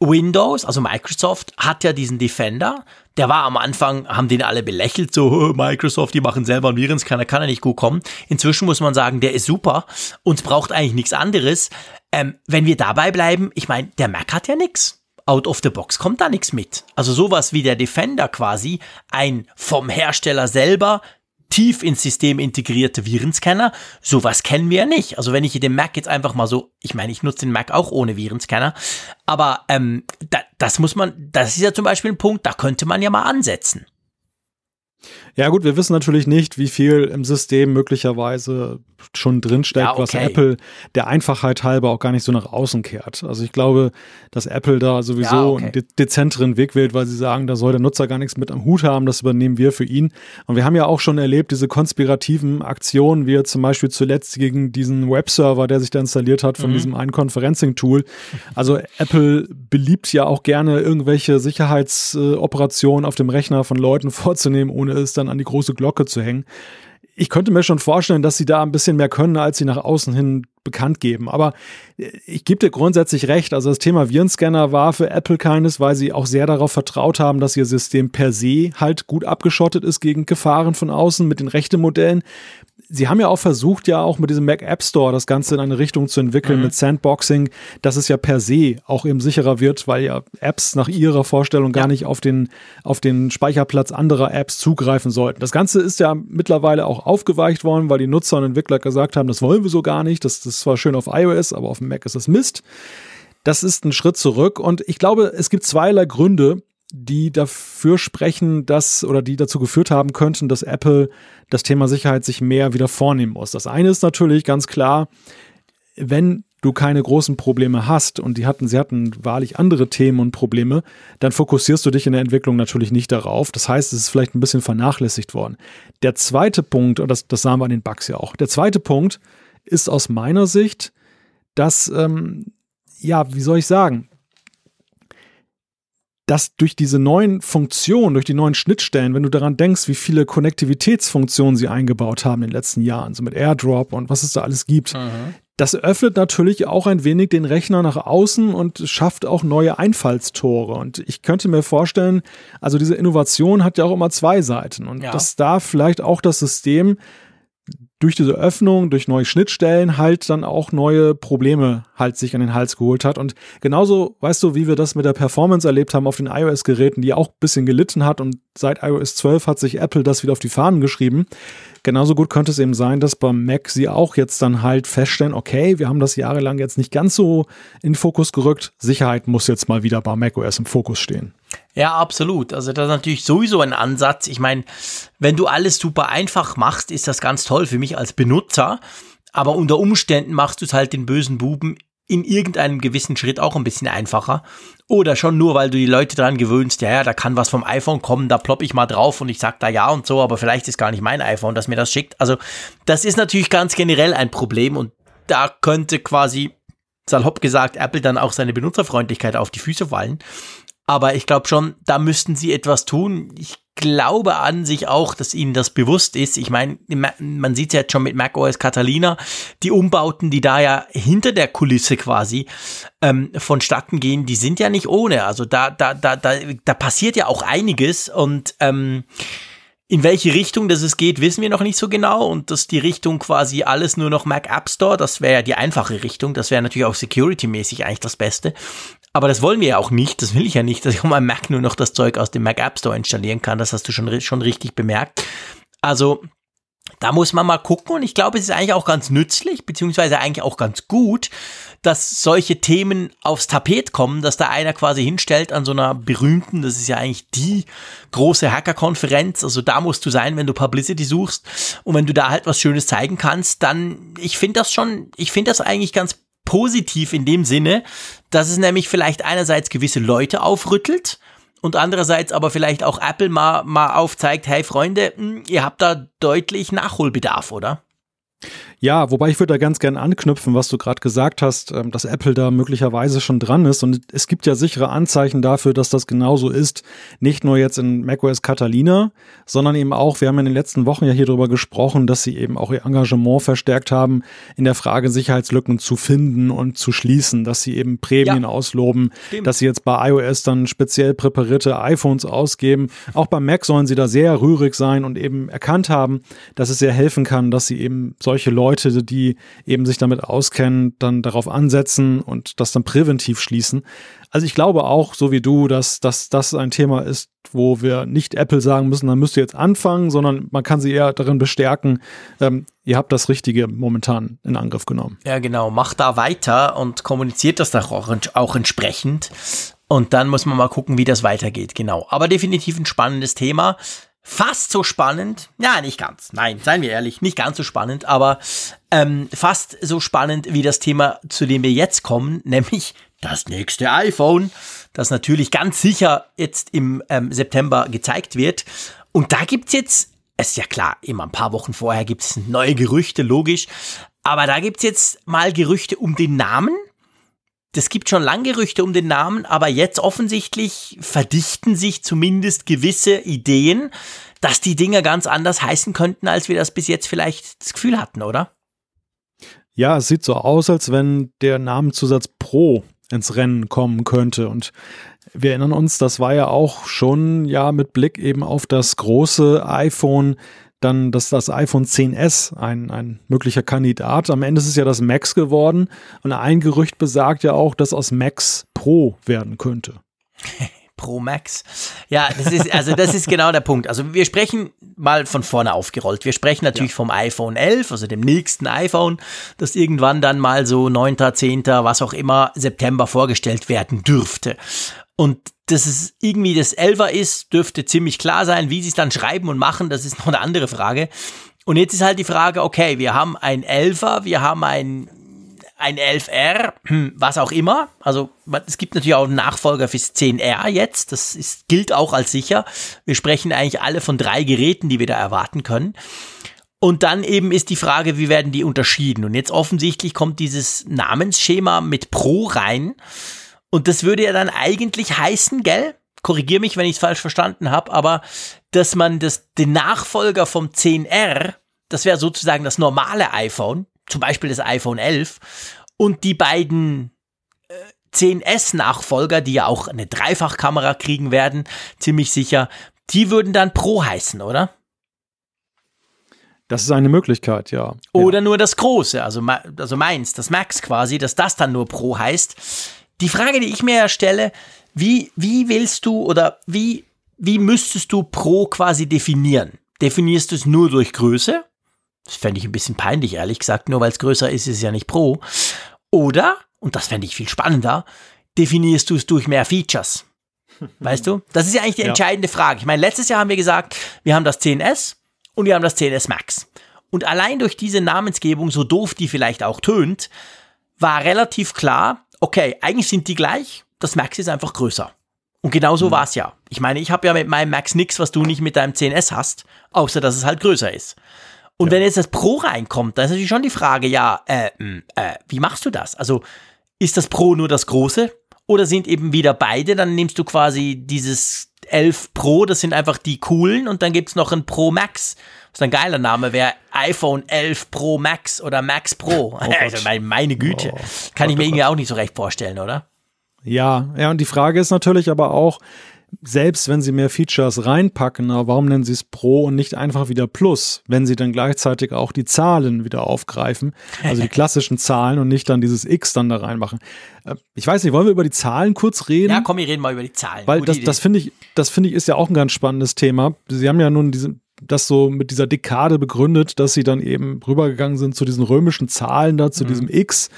Windows, also Microsoft, hat ja diesen Defender. Der war am Anfang, haben den alle belächelt, so Microsoft, die machen selber einen Virenscanner, kann er nicht gut kommen. Inzwischen muss man sagen, der ist super. Uns braucht eigentlich nichts anderes. Ähm, wenn wir dabei bleiben, ich meine, der Mac hat ja nichts. Out of the box kommt da nichts mit. Also sowas wie der Defender quasi, ein vom Hersteller selber tief ins System integrierte Virenscanner. Sowas kennen wir ja nicht. Also wenn ich den Mac jetzt einfach mal so, ich meine, ich nutze den Mac auch ohne Virenscanner, aber ähm, da, das muss man, das ist ja zum Beispiel ein Punkt, da könnte man ja mal ansetzen. Ja gut, wir wissen natürlich nicht, wie viel im System möglicherweise schon drinsteckt, ja, okay. was Apple der Einfachheit halber auch gar nicht so nach außen kehrt. Also ich glaube, dass Apple da sowieso ja, okay. einen de dezenteren Weg wählt, weil sie sagen, da soll der Nutzer gar nichts mit am Hut haben, das übernehmen wir für ihn. Und wir haben ja auch schon erlebt, diese konspirativen Aktionen, wie zum Beispiel zuletzt gegen diesen Webserver, der sich da installiert hat von mhm. diesem einen Conferencing-Tool. Also Apple beliebt ja auch gerne irgendwelche Sicherheitsoperationen auf dem Rechner von Leuten vorzunehmen, ohne es dann an die große Glocke zu hängen. Ich könnte mir schon vorstellen, dass sie da ein bisschen mehr können, als sie nach außen hin bekannt geben. Aber äh, ich gebe dir grundsätzlich recht. Also das Thema Virenscanner war für Apple keines, weil sie auch sehr darauf vertraut haben, dass ihr System per se halt gut abgeschottet ist gegen Gefahren von außen mit den rechten Modellen sie haben ja auch versucht, ja auch mit diesem Mac App Store das Ganze in eine Richtung zu entwickeln, mhm. mit Sandboxing, dass es ja per se auch eben sicherer wird, weil ja Apps nach ihrer Vorstellung ja. gar nicht auf den, auf den Speicherplatz anderer Apps zugreifen sollten. Das Ganze ist ja mittlerweile auch aufgeweicht worden, weil die Nutzer und Entwickler gesagt haben, das wollen wir so gar nicht. Das, das ist zwar schön auf iOS, aber auf dem Mac ist das Mist. Das ist ein Schritt zurück und ich glaube, es gibt zweierlei Gründe, die dafür sprechen, dass oder die dazu geführt haben könnten, dass Apple das Thema Sicherheit sich mehr wieder vornehmen muss. Das eine ist natürlich ganz klar, wenn du keine großen Probleme hast und die hatten, sie hatten wahrlich andere Themen und Probleme, dann fokussierst du dich in der Entwicklung natürlich nicht darauf. Das heißt, es ist vielleicht ein bisschen vernachlässigt worden. Der zweite Punkt, und das, das sahen wir an den Bugs ja auch, der zweite Punkt ist aus meiner Sicht, dass, ähm, ja, wie soll ich sagen, dass durch diese neuen Funktionen, durch die neuen Schnittstellen, wenn du daran denkst, wie viele Konnektivitätsfunktionen sie eingebaut haben in den letzten Jahren, so mit AirDrop und was es da alles gibt, mhm. das öffnet natürlich auch ein wenig den Rechner nach außen und schafft auch neue Einfallstore. Und ich könnte mir vorstellen, also diese Innovation hat ja auch immer zwei Seiten und ja. dass da vielleicht auch das System durch diese Öffnung, durch neue Schnittstellen halt dann auch neue Probleme halt sich an den Hals geholt hat. Und genauso, weißt du, wie wir das mit der Performance erlebt haben auf den iOS-Geräten, die auch ein bisschen gelitten hat und seit iOS 12 hat sich Apple das wieder auf die Fahnen geschrieben. Genauso gut könnte es eben sein, dass beim Mac sie auch jetzt dann halt feststellen, okay, wir haben das jahrelang jetzt nicht ganz so in Fokus gerückt. Sicherheit muss jetzt mal wieder bei macOS im Fokus stehen. Ja, absolut. Also das ist natürlich sowieso ein Ansatz. Ich meine, wenn du alles super einfach machst, ist das ganz toll für mich als Benutzer. Aber unter Umständen machst du es halt den bösen Buben in irgendeinem gewissen Schritt auch ein bisschen einfacher. Oder schon nur, weil du die Leute daran gewöhnst, ja, ja, da kann was vom iPhone kommen, da plopp ich mal drauf und ich sag da ja und so, aber vielleicht ist gar nicht mein iPhone, das mir das schickt. Also das ist natürlich ganz generell ein Problem und da könnte quasi, salopp gesagt, Apple dann auch seine Benutzerfreundlichkeit auf die Füße fallen. Aber ich glaube schon, da müssten sie etwas tun. Ich glaube an sich auch, dass ihnen das bewusst ist. Ich meine, man sieht es jetzt schon mit macOS Catalina, die Umbauten, die da ja hinter der Kulisse quasi ähm, vonstatten gehen, die sind ja nicht ohne. Also da, da, da, da, da passiert ja auch einiges und ähm, in welche Richtung das es geht, wissen wir noch nicht so genau und dass die Richtung quasi alles nur noch Mac App Store, das wäre ja die einfache Richtung, das wäre natürlich auch security-mäßig eigentlich das Beste. Aber das wollen wir ja auch nicht, das will ich ja nicht, dass ich auf meinem Mac nur noch das Zeug aus dem Mac App Store installieren kann. Das hast du schon, schon richtig bemerkt. Also da muss man mal gucken und ich glaube, es ist eigentlich auch ganz nützlich, beziehungsweise eigentlich auch ganz gut, dass solche Themen aufs Tapet kommen, dass da einer quasi hinstellt an so einer berühmten, das ist ja eigentlich die große Hacker-Konferenz, also da musst du sein, wenn du Publicity suchst und wenn du da halt was Schönes zeigen kannst, dann, ich finde das schon, ich finde das eigentlich ganz positiv in dem Sinne, dass es nämlich vielleicht einerseits gewisse Leute aufrüttelt und andererseits aber vielleicht auch Apple mal, mal aufzeigt, hey Freunde, hm, ihr habt da deutlich Nachholbedarf, oder? Ja, wobei ich würde da ganz gerne anknüpfen, was du gerade gesagt hast, ähm, dass Apple da möglicherweise schon dran ist. Und es gibt ja sichere Anzeichen dafür, dass das genauso ist. Nicht nur jetzt in macOS Catalina, sondern eben auch, wir haben in den letzten Wochen ja hier drüber gesprochen, dass sie eben auch ihr Engagement verstärkt haben, in der Frage Sicherheitslücken zu finden und zu schließen, dass sie eben Prämien ja. ausloben, Stimmt. dass sie jetzt bei iOS dann speziell präparierte iPhones ausgeben. Auch beim Mac sollen sie da sehr rührig sein und eben erkannt haben, dass es sehr helfen kann, dass sie eben solche Leute Leute, die eben sich damit auskennen, dann darauf ansetzen und das dann präventiv schließen. Also ich glaube auch, so wie du, dass, dass das ein Thema ist, wo wir nicht Apple sagen müssen, dann müsst ihr jetzt anfangen, sondern man kann sie eher darin bestärken, ähm, ihr habt das Richtige momentan in Angriff genommen. Ja, genau. Macht da weiter und kommuniziert das auch, auch entsprechend. Und dann muss man mal gucken, wie das weitergeht. Genau. Aber definitiv ein spannendes Thema fast so spannend, ja, nicht ganz, nein, seien wir ehrlich, nicht ganz so spannend, aber ähm, fast so spannend wie das Thema, zu dem wir jetzt kommen, nämlich das nächste iPhone, das natürlich ganz sicher jetzt im ähm, September gezeigt wird. Und da gibt's jetzt, ist ja klar, immer ein paar Wochen vorher gibt's neue Gerüchte, logisch, aber da gibt's jetzt mal Gerüchte um den Namen es gibt schon lange Gerüchte um den Namen, aber jetzt offensichtlich verdichten sich zumindest gewisse Ideen, dass die Dinger ganz anders heißen könnten, als wir das bis jetzt vielleicht das Gefühl hatten, oder? Ja, es sieht so aus, als wenn der Namenzusatz Pro ins Rennen kommen könnte. Und wir erinnern uns, das war ja auch schon ja mit Blick eben auf das große iPhone dann das, das iPhone 10s ein, ein möglicher Kandidat. Am Ende ist es ja das Max geworden und ein Gerücht besagt ja auch, dass aus Max Pro werden könnte. Pro Max. Ja, das ist, also das ist genau der Punkt. Also wir sprechen mal von vorne aufgerollt. Wir sprechen natürlich ja. vom iPhone 11, also dem nächsten iPhone, das irgendwann dann mal so 9., 10., was auch immer, September vorgestellt werden dürfte. Und dass es irgendwie das Elfer ist, dürfte ziemlich klar sein. Wie sie es dann schreiben und machen, das ist noch eine andere Frage. Und jetzt ist halt die Frage, okay, wir haben ein Elfer, wir haben ein, ein 11R, was auch immer. Also es gibt natürlich auch einen Nachfolger fürs 10R jetzt. Das ist, gilt auch als sicher. Wir sprechen eigentlich alle von drei Geräten, die wir da erwarten können. Und dann eben ist die Frage, wie werden die unterschieden? Und jetzt offensichtlich kommt dieses Namensschema mit Pro rein. Und das würde ja dann eigentlich heißen, gell? Korrigier mich, wenn ich es falsch verstanden habe, aber dass man das, den Nachfolger vom 10R, das wäre sozusagen das normale iPhone, zum Beispiel das iPhone 11, und die beiden 10S-Nachfolger, äh, die ja auch eine Dreifachkamera kriegen werden, ziemlich sicher, die würden dann Pro heißen, oder? Das ist eine Möglichkeit, ja. Oder ja. nur das Große, also, also meins, das Max quasi, dass das dann nur Pro heißt. Die Frage, die ich mir ja stelle, wie, wie willst du oder wie, wie müsstest du Pro quasi definieren? Definierst du es nur durch Größe? Das fände ich ein bisschen peinlich, ehrlich gesagt. Nur weil es größer ist, ist es ja nicht Pro. Oder, und das fände ich viel spannender, definierst du es durch mehr Features? Weißt du? Das ist ja eigentlich die entscheidende ja. Frage. Ich meine, letztes Jahr haben wir gesagt, wir haben das 10S und wir haben das 10S Max. Und allein durch diese Namensgebung, so doof die vielleicht auch tönt, war relativ klar, okay, eigentlich sind die gleich, das Max ist einfach größer. Und genau so mhm. war es ja. Ich meine, ich habe ja mit meinem Max nichts, was du nicht mit deinem 10S hast, außer dass es halt größer ist. Und ja. wenn jetzt das Pro reinkommt, dann ist natürlich schon die Frage, ja, äh, äh, wie machst du das? Also ist das Pro nur das Große oder sind eben wieder beide? Dann nimmst du quasi dieses 11 Pro, das sind einfach die coolen und dann gibt es noch ein Pro Max. Was ein geiler Name wäre iPhone 11 Pro Max oder Max Pro. Oh also meine Güte. Oh. Kann ich mir irgendwie auch nicht so recht vorstellen, oder? Ja, ja, und die Frage ist natürlich aber auch, selbst wenn sie mehr Features reinpacken, warum nennen sie es Pro und nicht einfach wieder Plus, wenn sie dann gleichzeitig auch die Zahlen wieder aufgreifen, also die klassischen Zahlen und nicht dann dieses X dann da reinmachen. Äh, ich weiß nicht, wollen wir über die Zahlen kurz reden? Ja, komm, wir reden mal über die Zahlen. Weil Gute das, das finde ich, das finde ich ist ja auch ein ganz spannendes Thema. Sie haben ja nun diese, das so mit dieser Dekade begründet, dass sie dann eben rübergegangen sind zu diesen römischen Zahlen da, zu mhm. diesem X.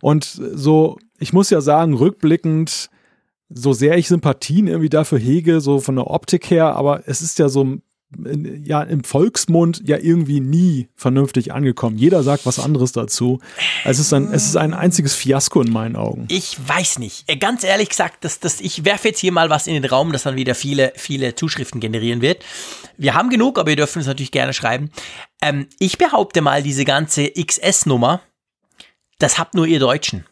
Und so, ich muss ja sagen, rückblickend, so sehr ich Sympathien irgendwie dafür hege, so von der Optik her, aber es ist ja so ja im Volksmund ja irgendwie nie vernünftig angekommen. Jeder sagt was anderes dazu. Es ist ein, es ist ein einziges Fiasko in meinen Augen. Ich weiß nicht. Äh, ganz ehrlich gesagt, dass, dass ich werfe jetzt hier mal was in den Raum, das dann wieder viele, viele Zuschriften generieren wird. Wir haben genug, aber ihr dürft uns natürlich gerne schreiben. Ähm, ich behaupte mal, diese ganze XS-Nummer, das habt nur ihr Deutschen.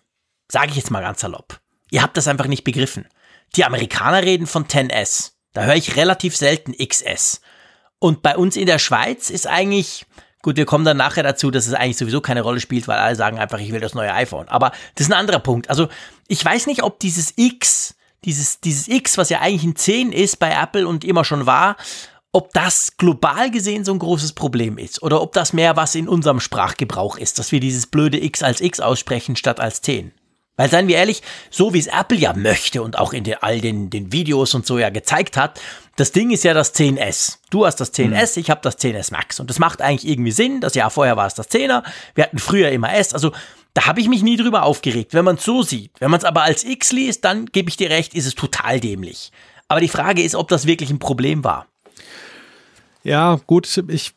Sage ich jetzt mal ganz salopp. Ihr habt das einfach nicht begriffen. Die Amerikaner reden von 10S. Da höre ich relativ selten XS. Und bei uns in der Schweiz ist eigentlich, gut, wir kommen dann nachher dazu, dass es eigentlich sowieso keine Rolle spielt, weil alle sagen einfach, ich will das neue iPhone. Aber das ist ein anderer Punkt. Also ich weiß nicht, ob dieses X, dieses, dieses X, was ja eigentlich ein 10 ist bei Apple und immer schon war, ob das global gesehen so ein großes Problem ist oder ob das mehr was in unserem Sprachgebrauch ist, dass wir dieses blöde X als X aussprechen statt als 10. Weil seien wir ehrlich, so wie es Apple ja möchte und auch in den, all den, den Videos und so ja gezeigt hat, das Ding ist ja das 10S. Du hast das 10S, mhm. ich habe das 10S Max. Und das macht eigentlich irgendwie Sinn. Das Jahr vorher war es das 10er. Wir hatten früher immer S. Also da habe ich mich nie drüber aufgeregt, wenn man es so sieht. Wenn man es aber als X liest, dann gebe ich dir recht, ist es total dämlich. Aber die Frage ist, ob das wirklich ein Problem war. Ja, gut, ich,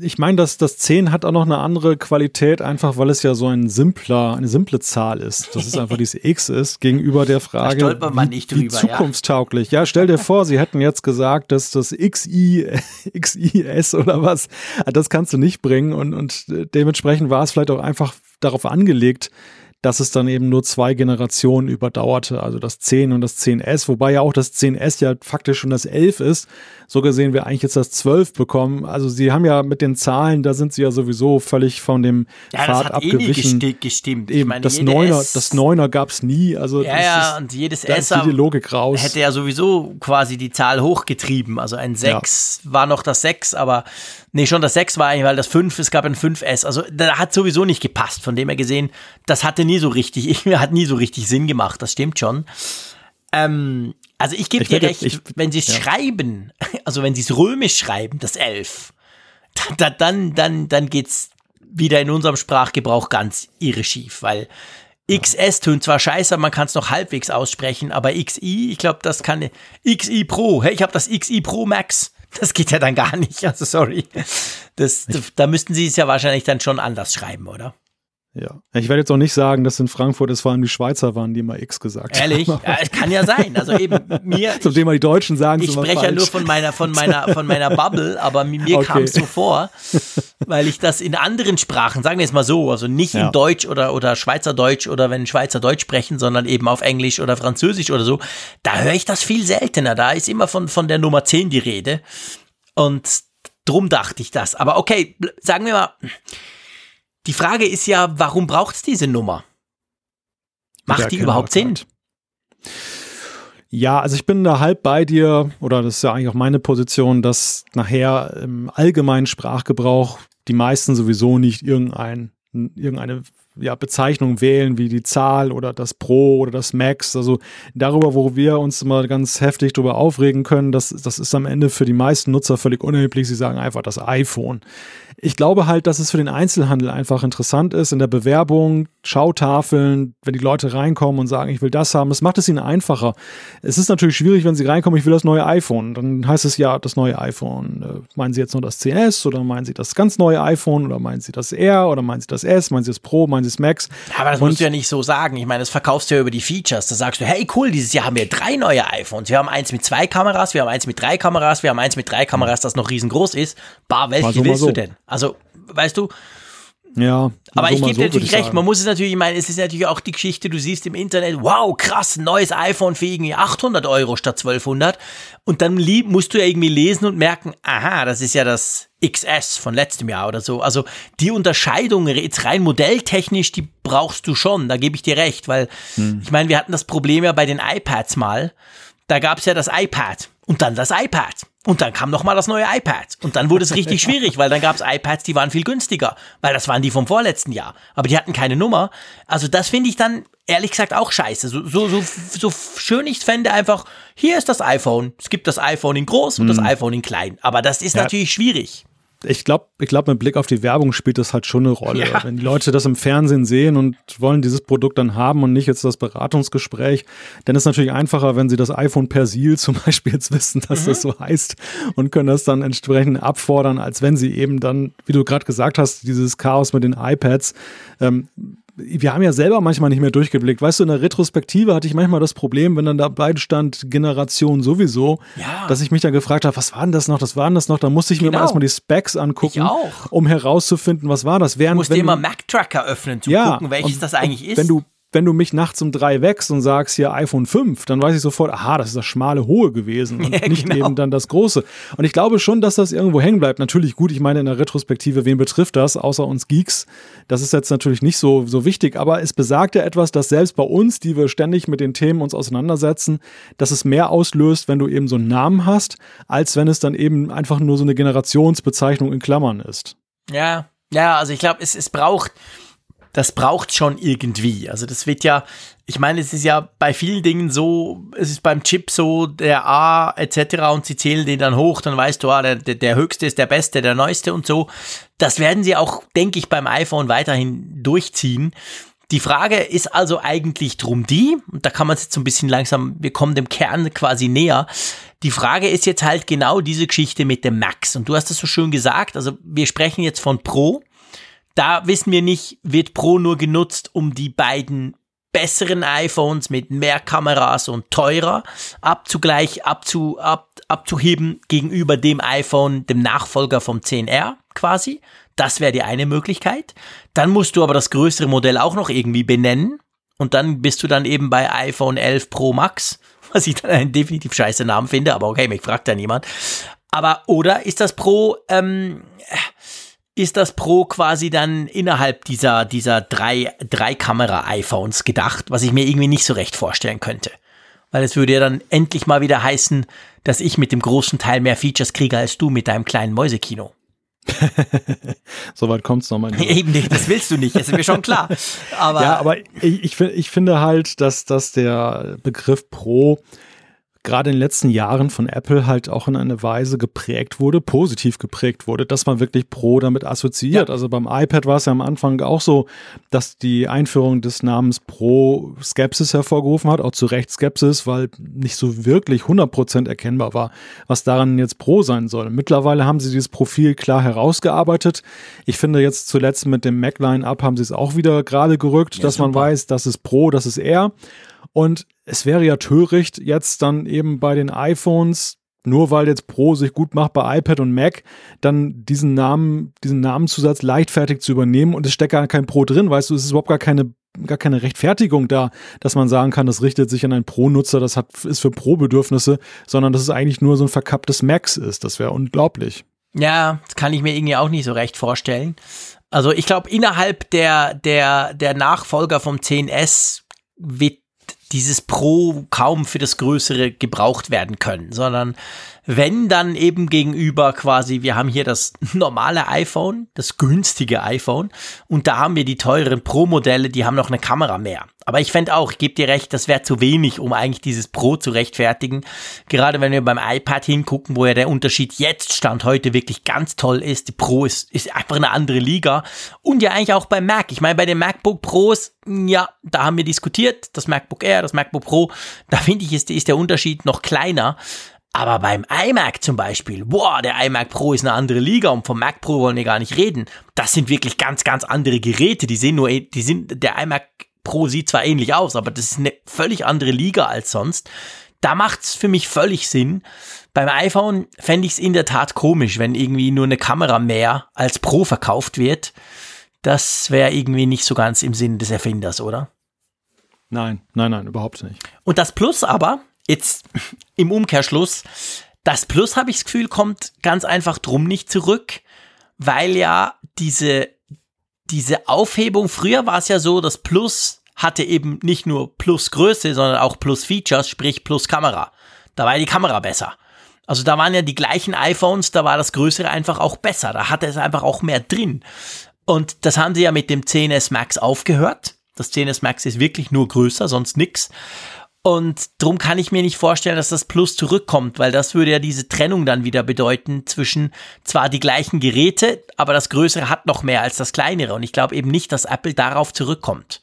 ich meine, dass das 10 hat auch noch eine andere Qualität, einfach weil es ja so ein simpler, eine simple Zahl ist. Das ist einfach dieses X ist, gegenüber der Frage, wie, wie zukunftstauglich. Ja. ja. stell dir vor, sie hätten jetzt gesagt, dass das XI, XIS oder was, das kannst du nicht bringen und, und dementsprechend war es vielleicht auch einfach darauf angelegt, dass es dann eben nur zwei Generationen überdauerte, also das 10 und das 10S, wobei ja auch das 10S ja faktisch schon das 11 ist. So gesehen wir eigentlich jetzt das 12 bekommen. Also sie haben ja mit den Zahlen, da sind sie ja sowieso völlig von dem ja, Pfad das hat abgewichen. Eh nie gestimmt. Eben, meine, das Neuner, S das Neuner gab's nie. Also ja, ja, und jedes S hätte ja sowieso quasi die Zahl hochgetrieben. Also ein 6 ja. war noch das 6, aber Nee, schon das 6 war eigentlich, weil das 5, es gab ein 5S. Also da hat sowieso nicht gepasst. Von dem her gesehen, das hatte nie so richtig, ich, hat nie so richtig Sinn gemacht. Das stimmt schon. Ähm, also ich gebe dir recht, ich, wenn sie es ja. schreiben, also wenn sie es römisch schreiben, das 11, dann, dann, dann, dann geht's wieder in unserem Sprachgebrauch ganz irre schief, weil XS tönt zwar scheiße, man kann es noch halbwegs aussprechen, aber XI, ich glaube, das kann XI Pro. Hey, ich habe das XI Pro Max. Das geht ja dann gar nicht. Also sorry. Das, da müssten sie es ja wahrscheinlich dann schon anders schreiben, oder? Ja. Ich werde jetzt auch nicht sagen, dass in Frankfurt es vor allem die Schweizer waren, die immer X gesagt Ehrlich? haben. Ehrlich? Ja, es kann ja sein. Also eben mir. Zum Thema die Deutschen sagen Ich spreche ja nur von meiner, von meiner, von meiner Bubble, aber mir okay. kam es so vor, weil ich das in anderen Sprachen, sagen wir es mal so, also nicht ja. in Deutsch oder, oder Schweizerdeutsch oder wenn Schweizer Deutsch sprechen, sondern eben auf Englisch oder Französisch oder so, da höre ich das viel seltener. Da ist immer von, von der Nummer 10 die Rede. Und drum dachte ich das. Aber okay, sagen wir mal, die Frage ist ja, warum braucht es diese Nummer? Macht die überhaupt Sinn? Ja, also ich bin da halb bei dir, oder das ist ja eigentlich auch meine Position, dass nachher im allgemeinen Sprachgebrauch die meisten sowieso nicht irgendein, irgendeine ja, Bezeichnung wählen, wie die Zahl oder das Pro oder das Max. Also darüber, wo wir uns immer ganz heftig darüber aufregen können, das, das ist am Ende für die meisten Nutzer völlig unerheblich. Sie sagen einfach das iPhone ich glaube halt, dass es für den Einzelhandel einfach interessant ist, in der Bewerbung, Schautafeln, wenn die Leute reinkommen und sagen, ich will das haben, das macht es ihnen einfacher. Es ist natürlich schwierig, wenn sie reinkommen, ich will das neue iPhone. Dann heißt es ja, das neue iPhone. Äh, meinen Sie jetzt nur das 10S oder meinen Sie das ganz neue iPhone oder meinen Sie das R oder meinen Sie das S, meinen Sie das Pro, meinen S Max. Aber das musst du ja nicht so sagen. Ich meine, das verkaufst du ja über die Features. Da sagst du, hey cool, dieses Jahr haben wir drei neue iPhones. Wir haben eins mit zwei Kameras, wir haben eins mit drei Kameras, wir haben eins mit drei Kameras, das noch riesengroß ist. Bar, welche so, willst so. du denn? Also, weißt du, ja. Aber so ich gebe so, natürlich recht. Sagen. Man muss es natürlich, ich meine, es ist natürlich auch die Geschichte, du siehst im Internet, wow, krass, neues iPhone für irgendwie 800 Euro statt 1200. Und dann musst du ja irgendwie lesen und merken, aha, das ist ja das XS von letztem Jahr oder so. Also die Unterscheidung jetzt rein modelltechnisch, die brauchst du schon, da gebe ich dir recht, weil hm. ich meine, wir hatten das Problem ja bei den iPads mal. Da gab es ja das iPad und dann das iPad. Und dann kam noch mal das neue iPad. Und dann wurde es richtig schwierig, weil dann gab es iPads, die waren viel günstiger, weil das waren die vom vorletzten Jahr. Aber die hatten keine Nummer. Also das finde ich dann ehrlich gesagt auch scheiße. So, so, so, so schön ich fände einfach, hier ist das iPhone. Es gibt das iPhone in groß und mhm. das iPhone in klein. Aber das ist ja. natürlich schwierig ich glaube, ich glaub, mit Blick auf die Werbung spielt das halt schon eine Rolle. Ja. Wenn die Leute das im Fernsehen sehen und wollen dieses Produkt dann haben und nicht jetzt das Beratungsgespräch, dann ist es natürlich einfacher, wenn sie das iPhone Persil zum Beispiel jetzt wissen, dass mhm. das so heißt und können das dann entsprechend abfordern, als wenn sie eben dann, wie du gerade gesagt hast, dieses Chaos mit den iPads ähm, wir haben ja selber manchmal nicht mehr durchgeblickt. Weißt du, in der Retrospektive hatte ich manchmal das Problem, wenn dann dabei stand Generation sowieso, ja. dass ich mich dann gefragt habe, was war denn das noch, das war denn das noch? Da musste ich genau. mir mal erstmal die Specs angucken, um herauszufinden, was war das. Während, du musst dir immer Mac-Tracker öffnen, zu ja, gucken, welches das eigentlich ist. Wenn du wenn du mich nachts um drei wächst und sagst hier iPhone 5, dann weiß ich sofort, aha, das ist das schmale Hohe gewesen und ja, nicht genau. eben dann das Große. Und ich glaube schon, dass das irgendwo hängen bleibt. Natürlich gut, ich meine in der Retrospektive, wen betrifft das, außer uns Geeks? Das ist jetzt natürlich nicht so, so wichtig, aber es besagt ja etwas, dass selbst bei uns, die wir ständig mit den Themen uns auseinandersetzen, dass es mehr auslöst, wenn du eben so einen Namen hast, als wenn es dann eben einfach nur so eine Generationsbezeichnung in Klammern ist. Ja, ja, also ich glaube, es, es braucht das braucht schon irgendwie. Also das wird ja, ich meine, es ist ja bei vielen Dingen so, es ist beim Chip so, der A etc. und sie zählen den dann hoch, dann weißt du, ah, der, der höchste ist der beste, der neueste und so. Das werden sie auch, denke ich, beim iPhone weiterhin durchziehen. Die Frage ist also eigentlich drum die, und da kann man jetzt so ein bisschen langsam, wir kommen dem Kern quasi näher. Die Frage ist jetzt halt genau diese Geschichte mit dem Max. Und du hast es so schön gesagt, also wir sprechen jetzt von Pro da wissen wir nicht, wird Pro nur genutzt, um die beiden besseren iPhones mit mehr Kameras und teurer abzugleich, abzu, ab, abzuheben gegenüber dem iPhone, dem Nachfolger vom 10R quasi. Das wäre die eine Möglichkeit. Dann musst du aber das größere Modell auch noch irgendwie benennen. Und dann bist du dann eben bei iPhone 11 Pro Max, was ich dann einen definitiv scheiße Namen finde, aber okay, mich fragt ja niemand. Aber, oder ist das Pro, ähm, ist das Pro quasi dann innerhalb dieser, dieser drei, drei Kamera-iPhones gedacht, was ich mir irgendwie nicht so recht vorstellen könnte. Weil es würde ja dann endlich mal wieder heißen, dass ich mit dem großen Teil mehr Features kriege als du mit deinem kleinen Mäusekino. Soweit kommt es nochmal nicht. Eben nicht, das willst du nicht, das ist mir schon klar. Aber ja, aber ich, ich, ich finde halt, dass, dass der Begriff Pro gerade in den letzten Jahren von Apple halt auch in eine Weise geprägt wurde, positiv geprägt wurde, dass man wirklich Pro damit assoziiert. Ja. Also beim iPad war es ja am Anfang auch so, dass die Einführung des Namens Pro Skepsis hervorgerufen hat, auch zu Recht Skepsis, weil nicht so wirklich 100% erkennbar war, was daran jetzt Pro sein soll. Mittlerweile haben sie dieses Profil klar herausgearbeitet. Ich finde jetzt zuletzt mit dem Mac Line-Up haben sie es auch wieder gerade gerückt, ja, dass super. man weiß, das ist Pro, das ist R. Und es wäre ja töricht, jetzt dann eben bei den iPhones, nur weil jetzt Pro sich gut macht bei iPad und Mac, dann diesen Namen, diesen Namenzusatz leichtfertig zu übernehmen und es steckt gar kein Pro drin, weißt du, es ist überhaupt gar keine gar keine Rechtfertigung da, dass man sagen kann, das richtet sich an einen Pro-Nutzer, das hat, ist für Pro-Bedürfnisse, sondern dass es eigentlich nur so ein verkapptes Max ist. Das wäre unglaublich. Ja, das kann ich mir irgendwie auch nicht so recht vorstellen. Also ich glaube, innerhalb der, der, der Nachfolger vom 10S wird dieses Pro kaum für das Größere gebraucht werden können, sondern wenn dann eben gegenüber quasi, wir haben hier das normale iPhone, das günstige iPhone und da haben wir die teuren Pro-Modelle, die haben noch eine Kamera mehr. Aber ich fände auch, ich gebe dir recht, das wäre zu wenig, um eigentlich dieses Pro zu rechtfertigen. Gerade wenn wir beim iPad hingucken, wo ja der Unterschied jetzt Stand heute wirklich ganz toll ist. Die Pro ist, ist einfach eine andere Liga. Und ja eigentlich auch beim Mac. Ich meine, bei den MacBook Pros, ja, da haben wir diskutiert, das MacBook Air, das MacBook Pro, da finde ich, ist, ist der Unterschied noch kleiner. Aber beim iMac zum Beispiel, boah, der iMac Pro ist eine andere Liga und vom Mac Pro wollen wir gar nicht reden. Das sind wirklich ganz, ganz andere Geräte. Die sehen nur, die sind, der iMac Pro sieht zwar ähnlich aus, aber das ist eine völlig andere Liga als sonst. Da macht's für mich völlig Sinn. Beim iPhone fände ich es in der Tat komisch, wenn irgendwie nur eine Kamera mehr als Pro verkauft wird. Das wäre irgendwie nicht so ganz im Sinn des Erfinders, oder? Nein, nein, nein, überhaupt nicht. Und das Plus aber, jetzt im Umkehrschluss, das Plus habe ich das Gefühl, kommt ganz einfach drum nicht zurück, weil ja diese, diese Aufhebung, früher war es ja so, das Plus hatte eben nicht nur Plus Größe, sondern auch Plus Features, sprich Plus Kamera. Da war die Kamera besser. Also da waren ja die gleichen iPhones, da war das Größere einfach auch besser. Da hatte es einfach auch mehr drin. Und das haben sie ja mit dem 10S Max aufgehört. Das 10S Max ist wirklich nur größer, sonst nix. Und darum kann ich mir nicht vorstellen, dass das Plus zurückkommt, weil das würde ja diese Trennung dann wieder bedeuten zwischen zwar die gleichen Geräte, aber das Größere hat noch mehr als das Kleinere. Und ich glaube eben nicht, dass Apple darauf zurückkommt.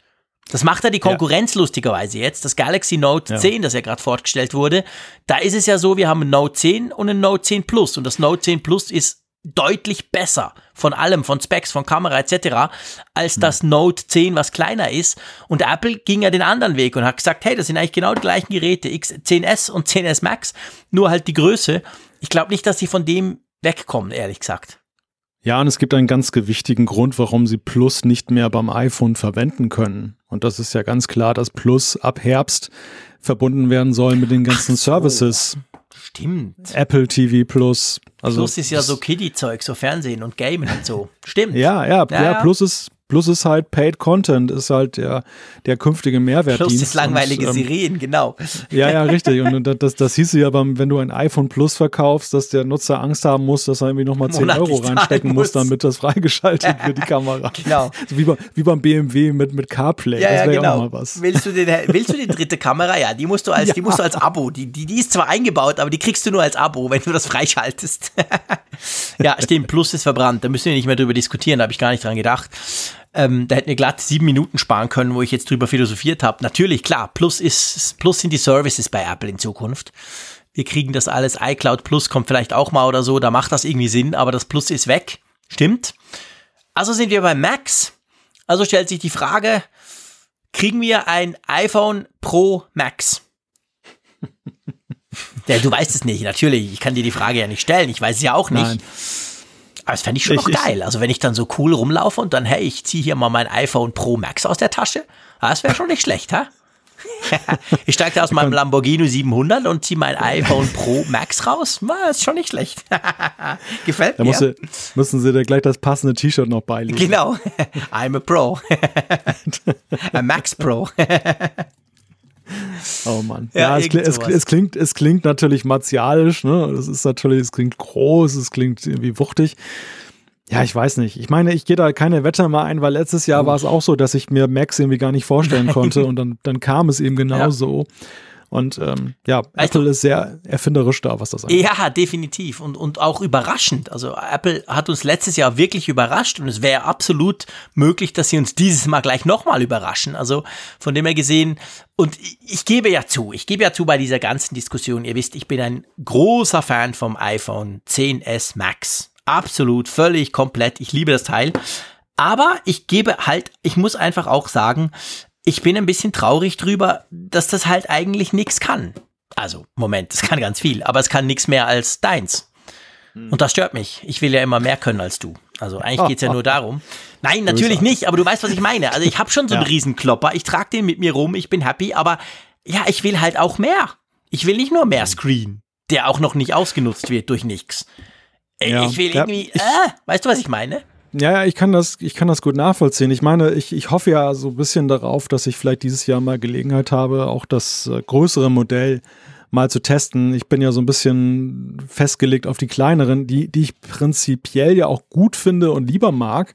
Das macht ja die Konkurrenz ja. lustigerweise jetzt. Das Galaxy Note ja. 10, das ja gerade vorgestellt wurde, da ist es ja so, wir haben ein Note 10 und ein Note 10 Plus. Und das Note 10 Plus ist deutlich besser von allem, von Specs, von Kamera etc., als hm. das Note 10, was kleiner ist. Und Apple ging ja den anderen Weg und hat gesagt, hey, das sind eigentlich genau die gleichen Geräte, X10S und 10S Max, nur halt die Größe. Ich glaube nicht, dass sie von dem wegkommen, ehrlich gesagt. Ja, und es gibt einen ganz gewichtigen Grund, warum sie Plus nicht mehr beim iPhone verwenden können. Und das ist ja ganz klar, dass Plus ab Herbst verbunden werden soll mit den ganzen so. Services. Stimmt. Apple TV Plus. Also Plus ist ja so Kiddie-Zeug, so Fernsehen und Gamen und so. Stimmt. Ja, ja, ja, ja, Plus ist Plus ist halt Paid Content, ist halt der, der künftige Mehrwertdienst. Plus ist langweilige und, ähm, Serien, genau. Ja, ja, richtig. Und das, das, das hieß ja, beim, wenn du ein iPhone Plus verkaufst, dass der Nutzer Angst haben muss, dass er irgendwie nochmal 10 Euro reinstecken muss, damit das freigeschaltet wird, die Kamera. Genau. So wie, bei, wie beim BMW mit, mit CarPlay. Ja, das wäre ja, genau. auch mal was. Willst du, den, willst du die dritte Kamera? Ja, die musst du als, ja. die musst du als Abo. Die, die, die ist zwar eingebaut, aber die kriegst du nur als Abo, wenn du das freischaltest. ja, stimmt. Plus ist verbrannt. Da müssen wir nicht mehr drüber diskutieren. Da habe ich gar nicht dran gedacht. Ähm, da hätten wir glatt sieben Minuten sparen können, wo ich jetzt drüber philosophiert habe. Natürlich, klar, Plus ist, Plus sind die Services bei Apple in Zukunft. Wir kriegen das alles, iCloud Plus kommt vielleicht auch mal oder so, da macht das irgendwie Sinn, aber das Plus ist weg. Stimmt. Also sind wir bei Max. Also stellt sich die Frage, kriegen wir ein iPhone Pro Max? ja, du weißt es nicht, natürlich. Ich kann dir die Frage ja nicht stellen. Ich weiß es ja auch nicht. Nein. Aber das fände ich schon ich, noch geil. Also wenn ich dann so cool rumlaufe und dann, hey, ich ziehe hier mal mein iPhone Pro Max aus der Tasche, das wäre schon nicht schlecht, ha? ich steige da aus meinem Lamborghini 700 und ziehe mein iPhone Pro Max raus. Das ist schon nicht schlecht. Gefällt da mir. Da müssen sie dir gleich das passende T-Shirt noch beilegen. Genau. I'm a Pro. a Max Pro. Ja, ja es, klingt, es, es, klingt, es klingt natürlich martialisch, ne? Das ist natürlich, es klingt groß, es klingt irgendwie wuchtig. Ja, ich weiß nicht. Ich meine, ich gehe da keine Wette mehr ein, weil letztes Jahr war es auch so, dass ich mir Max irgendwie gar nicht vorstellen konnte und dann, dann kam es eben genauso. Ja. Und ähm, ja, Apple ist sehr erfinderisch da, was das angeht. Ja, definitiv. Und, und auch überraschend. Also Apple hat uns letztes Jahr wirklich überrascht und es wäre absolut möglich, dass sie uns dieses Mal gleich nochmal überraschen. Also von dem her gesehen, und ich gebe ja zu, ich gebe ja zu bei dieser ganzen Diskussion, ihr wisst, ich bin ein großer Fan vom iPhone 10s Max. Absolut, völlig, komplett. Ich liebe das Teil. Aber ich gebe halt, ich muss einfach auch sagen, ich bin ein bisschen traurig drüber, dass das halt eigentlich nichts kann. Also, Moment, es kann ganz viel, aber es kann nichts mehr als deins. Hm. Und das stört mich. Ich will ja immer mehr können als du. Also eigentlich geht's ja nur darum. Nein, natürlich nicht, aber du weißt, was ich meine. Also ich habe schon so einen ja. Riesenklopper, ich trage den mit mir rum, ich bin happy, aber ja, ich will halt auch mehr. Ich will nicht nur mehr hm. Screen, der auch noch nicht ausgenutzt wird durch nichts. Ja. Ich will irgendwie, äh, weißt du, was ich meine? Ja, ja, ich kann das, ich kann das gut nachvollziehen. Ich meine, ich, ich hoffe ja so ein bisschen darauf, dass ich vielleicht dieses Jahr mal Gelegenheit habe, auch das äh, größere Modell mal zu testen. Ich bin ja so ein bisschen festgelegt auf die kleineren, die, die ich prinzipiell ja auch gut finde und lieber mag.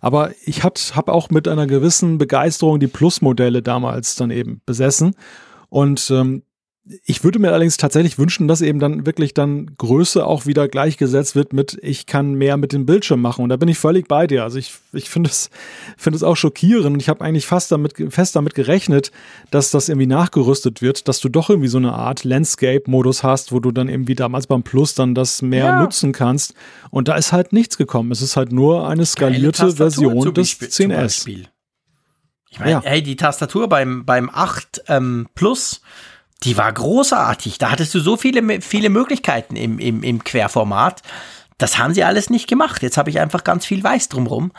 Aber ich habe auch mit einer gewissen Begeisterung die Plus-Modelle damals dann eben besessen. Und ähm, ich würde mir allerdings tatsächlich wünschen, dass eben dann wirklich dann Größe auch wieder gleichgesetzt wird mit, ich kann mehr mit dem Bildschirm machen. Und da bin ich völlig bei dir. Also ich, ich finde es, finde es auch schockierend. Und ich habe eigentlich fast damit, fest damit gerechnet, dass das irgendwie nachgerüstet wird, dass du doch irgendwie so eine Art Landscape-Modus hast, wo du dann irgendwie damals beim Plus dann das mehr ja. nutzen kannst. Und da ist halt nichts gekommen. Es ist halt nur eine skalierte Version des 10S. Ich meine, ja. hey, die Tastatur beim, beim 8 ähm, Plus, die war großartig. Da hattest du so viele, viele Möglichkeiten im, im, im Querformat. Das haben sie alles nicht gemacht. Jetzt habe ich einfach ganz viel Weiß drumrum.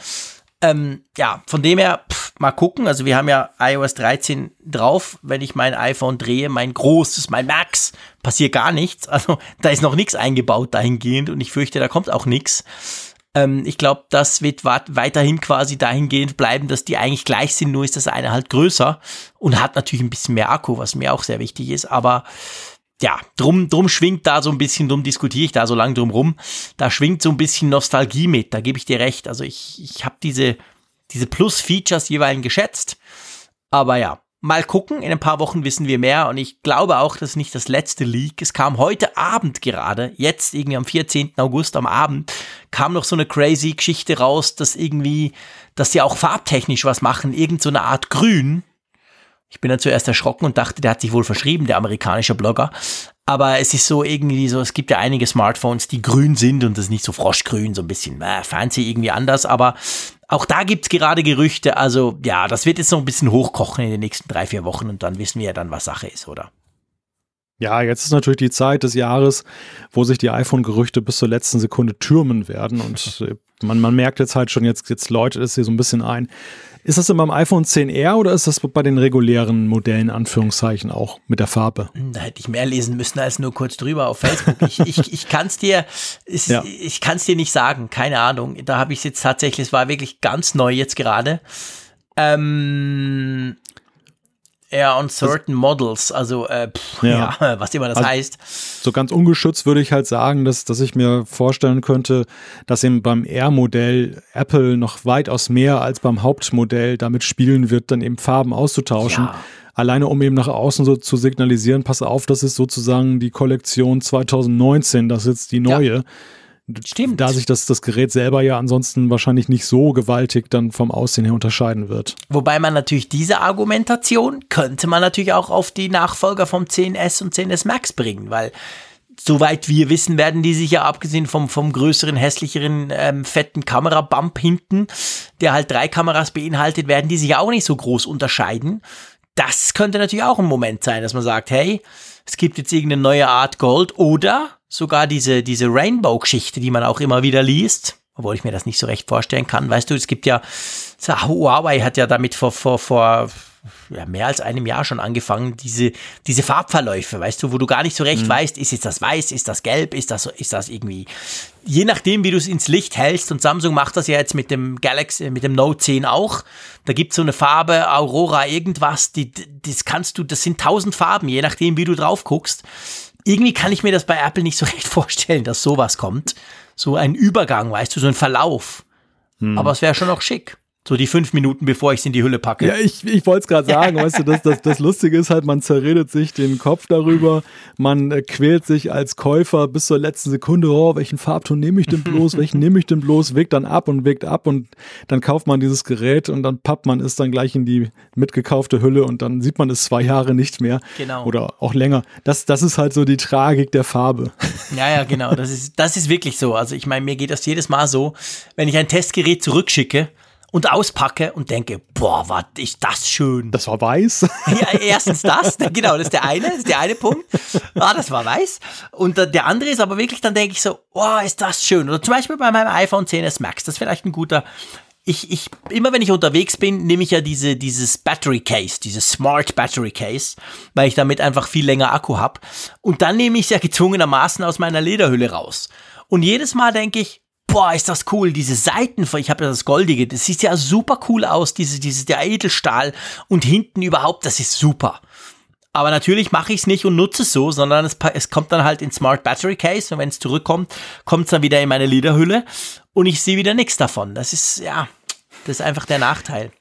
Ähm, ja, von dem her, pff, mal gucken. Also wir haben ja iOS 13 drauf. Wenn ich mein iPhone drehe, mein großes, mein Max, passiert gar nichts. Also da ist noch nichts eingebaut dahingehend und ich fürchte, da kommt auch nichts. Ähm, ich glaube, das wird weiterhin quasi dahingehend bleiben, dass die eigentlich gleich sind, nur ist das eine halt größer und hat natürlich ein bisschen mehr Akku, was mir auch sehr wichtig ist, aber ja, drum, drum schwingt da so ein bisschen, drum diskutiere ich da so lange drum rum. Da schwingt so ein bisschen Nostalgie mit, da gebe ich dir recht. Also ich, ich habe diese, diese Plus-Features jeweils geschätzt. Aber ja, Mal gucken, in ein paar Wochen wissen wir mehr und ich glaube auch, das ist nicht das letzte Leak. Es kam heute Abend gerade, jetzt irgendwie am 14. August am Abend, kam noch so eine crazy Geschichte raus, dass irgendwie, dass sie auch farbtechnisch was machen, irgend so eine Art Grün. Ich bin dann zuerst erschrocken und dachte, der hat sich wohl verschrieben, der amerikanische Blogger. Aber es ist so irgendwie so, es gibt ja einige Smartphones, die grün sind und das ist nicht so froschgrün, so ein bisschen äh, fancy irgendwie anders, aber auch da gibt's gerade Gerüchte. Also ja, das wird jetzt noch ein bisschen hochkochen in den nächsten drei, vier Wochen und dann wissen wir ja dann, was Sache ist, oder? Ja, jetzt ist natürlich die Zeit des Jahres, wo sich die iPhone-Gerüchte bis zur letzten Sekunde türmen werden. Und äh, man, man merkt jetzt halt schon, jetzt, jetzt läutet es hier so ein bisschen ein. Ist das denn beim iPhone 10R oder ist das bei den regulären Modellen, Anführungszeichen, auch mit der Farbe? Da hätte ich mehr lesen müssen als nur kurz drüber auf Facebook. Ich, ich, ich kann es dir, ich, ja. ich kann dir nicht sagen, keine Ahnung. Da habe ich es jetzt tatsächlich, es war wirklich ganz neu jetzt gerade. Ähm, ja, on certain also, models, also äh, pff, ja. ja. was immer das also, heißt. So ganz ungeschützt würde ich halt sagen, dass, dass ich mir vorstellen könnte, dass eben beim R-Modell Apple noch weitaus mehr als beim Hauptmodell damit spielen wird, dann eben Farben auszutauschen. Ja. Alleine um eben nach außen so zu signalisieren, pass auf, das ist sozusagen die Kollektion 2019, das ist jetzt die neue. Ja. Stimmt. Da sich das, das Gerät selber ja ansonsten wahrscheinlich nicht so gewaltig dann vom Aussehen her unterscheiden wird. Wobei man natürlich diese Argumentation könnte man natürlich auch auf die Nachfolger vom 10S und 10S Max bringen, weil soweit wir wissen, werden die sich ja abgesehen vom, vom größeren, hässlicheren, ähm, fetten Kamerabump hinten, der halt drei Kameras beinhaltet, werden die sich auch nicht so groß unterscheiden. Das könnte natürlich auch ein Moment sein, dass man sagt, hey, es gibt jetzt irgendeine neue Art Gold oder sogar diese, diese Rainbow-Geschichte, die man auch immer wieder liest, obwohl ich mir das nicht so recht vorstellen kann. Weißt du, es gibt ja, Huawei hat ja damit vor, vor, vor ja, mehr als einem Jahr schon angefangen, diese, diese Farbverläufe, weißt du, wo du gar nicht so recht mhm. weißt, ist jetzt das weiß, ist das gelb, ist das, ist das irgendwie, je nachdem, wie du es ins Licht hältst, und Samsung macht das ja jetzt mit dem Galaxy, mit dem Note 10 auch, da gibt es so eine Farbe, Aurora, irgendwas, die, das kannst du, das sind tausend Farben, je nachdem, wie du drauf guckst irgendwie kann ich mir das bei Apple nicht so recht vorstellen, dass sowas kommt. So ein Übergang, weißt du, so ein Verlauf. Hm. Aber es wäre schon auch schick. So die fünf Minuten, bevor ich es in die Hülle packe. Ja, ich, ich wollte es gerade sagen, weißt du, das, das, das Lustige ist halt, man zerredet sich den Kopf darüber, man äh, quält sich als Käufer bis zur letzten Sekunde, oh, welchen Farbton nehme ich denn bloß, welchen nehme ich denn bloß, wägt dann ab und wägt ab und dann kauft man dieses Gerät und dann pappt man es dann gleich in die mitgekaufte Hülle und dann sieht man es zwei Jahre nicht mehr. Genau. Oder auch länger. Das, das ist halt so die Tragik der Farbe. Ja, ja, genau. Das ist, das ist wirklich so. Also ich meine, mir geht das jedes Mal so, wenn ich ein Testgerät zurückschicke, und auspacke und denke, boah, was ist das schön. Das war weiß. Ja, erstens das, genau, das ist der eine, das ist der eine Punkt. Ah, das war weiß. Und der andere ist aber wirklich, dann denke ich so, boah, ist das schön. Oder zum Beispiel bei meinem iPhone 10s Max, das ist vielleicht ein guter, ich, ich, immer wenn ich unterwegs bin, nehme ich ja diese, dieses Battery Case, dieses Smart Battery Case, weil ich damit einfach viel länger Akku habe. Und dann nehme ich es ja gezwungenermaßen aus meiner Lederhülle raus. Und jedes Mal denke ich, boah, ist das cool, diese Seiten, ich habe ja das Goldige, das sieht ja super cool aus, diese, diese, der Edelstahl und hinten überhaupt, das ist super. Aber natürlich mache ich es nicht und nutze es so, sondern es, es kommt dann halt in Smart Battery Case und wenn es zurückkommt, kommt es dann wieder in meine Lederhülle und ich sehe wieder nichts davon. Das ist, ja, das ist einfach der Nachteil.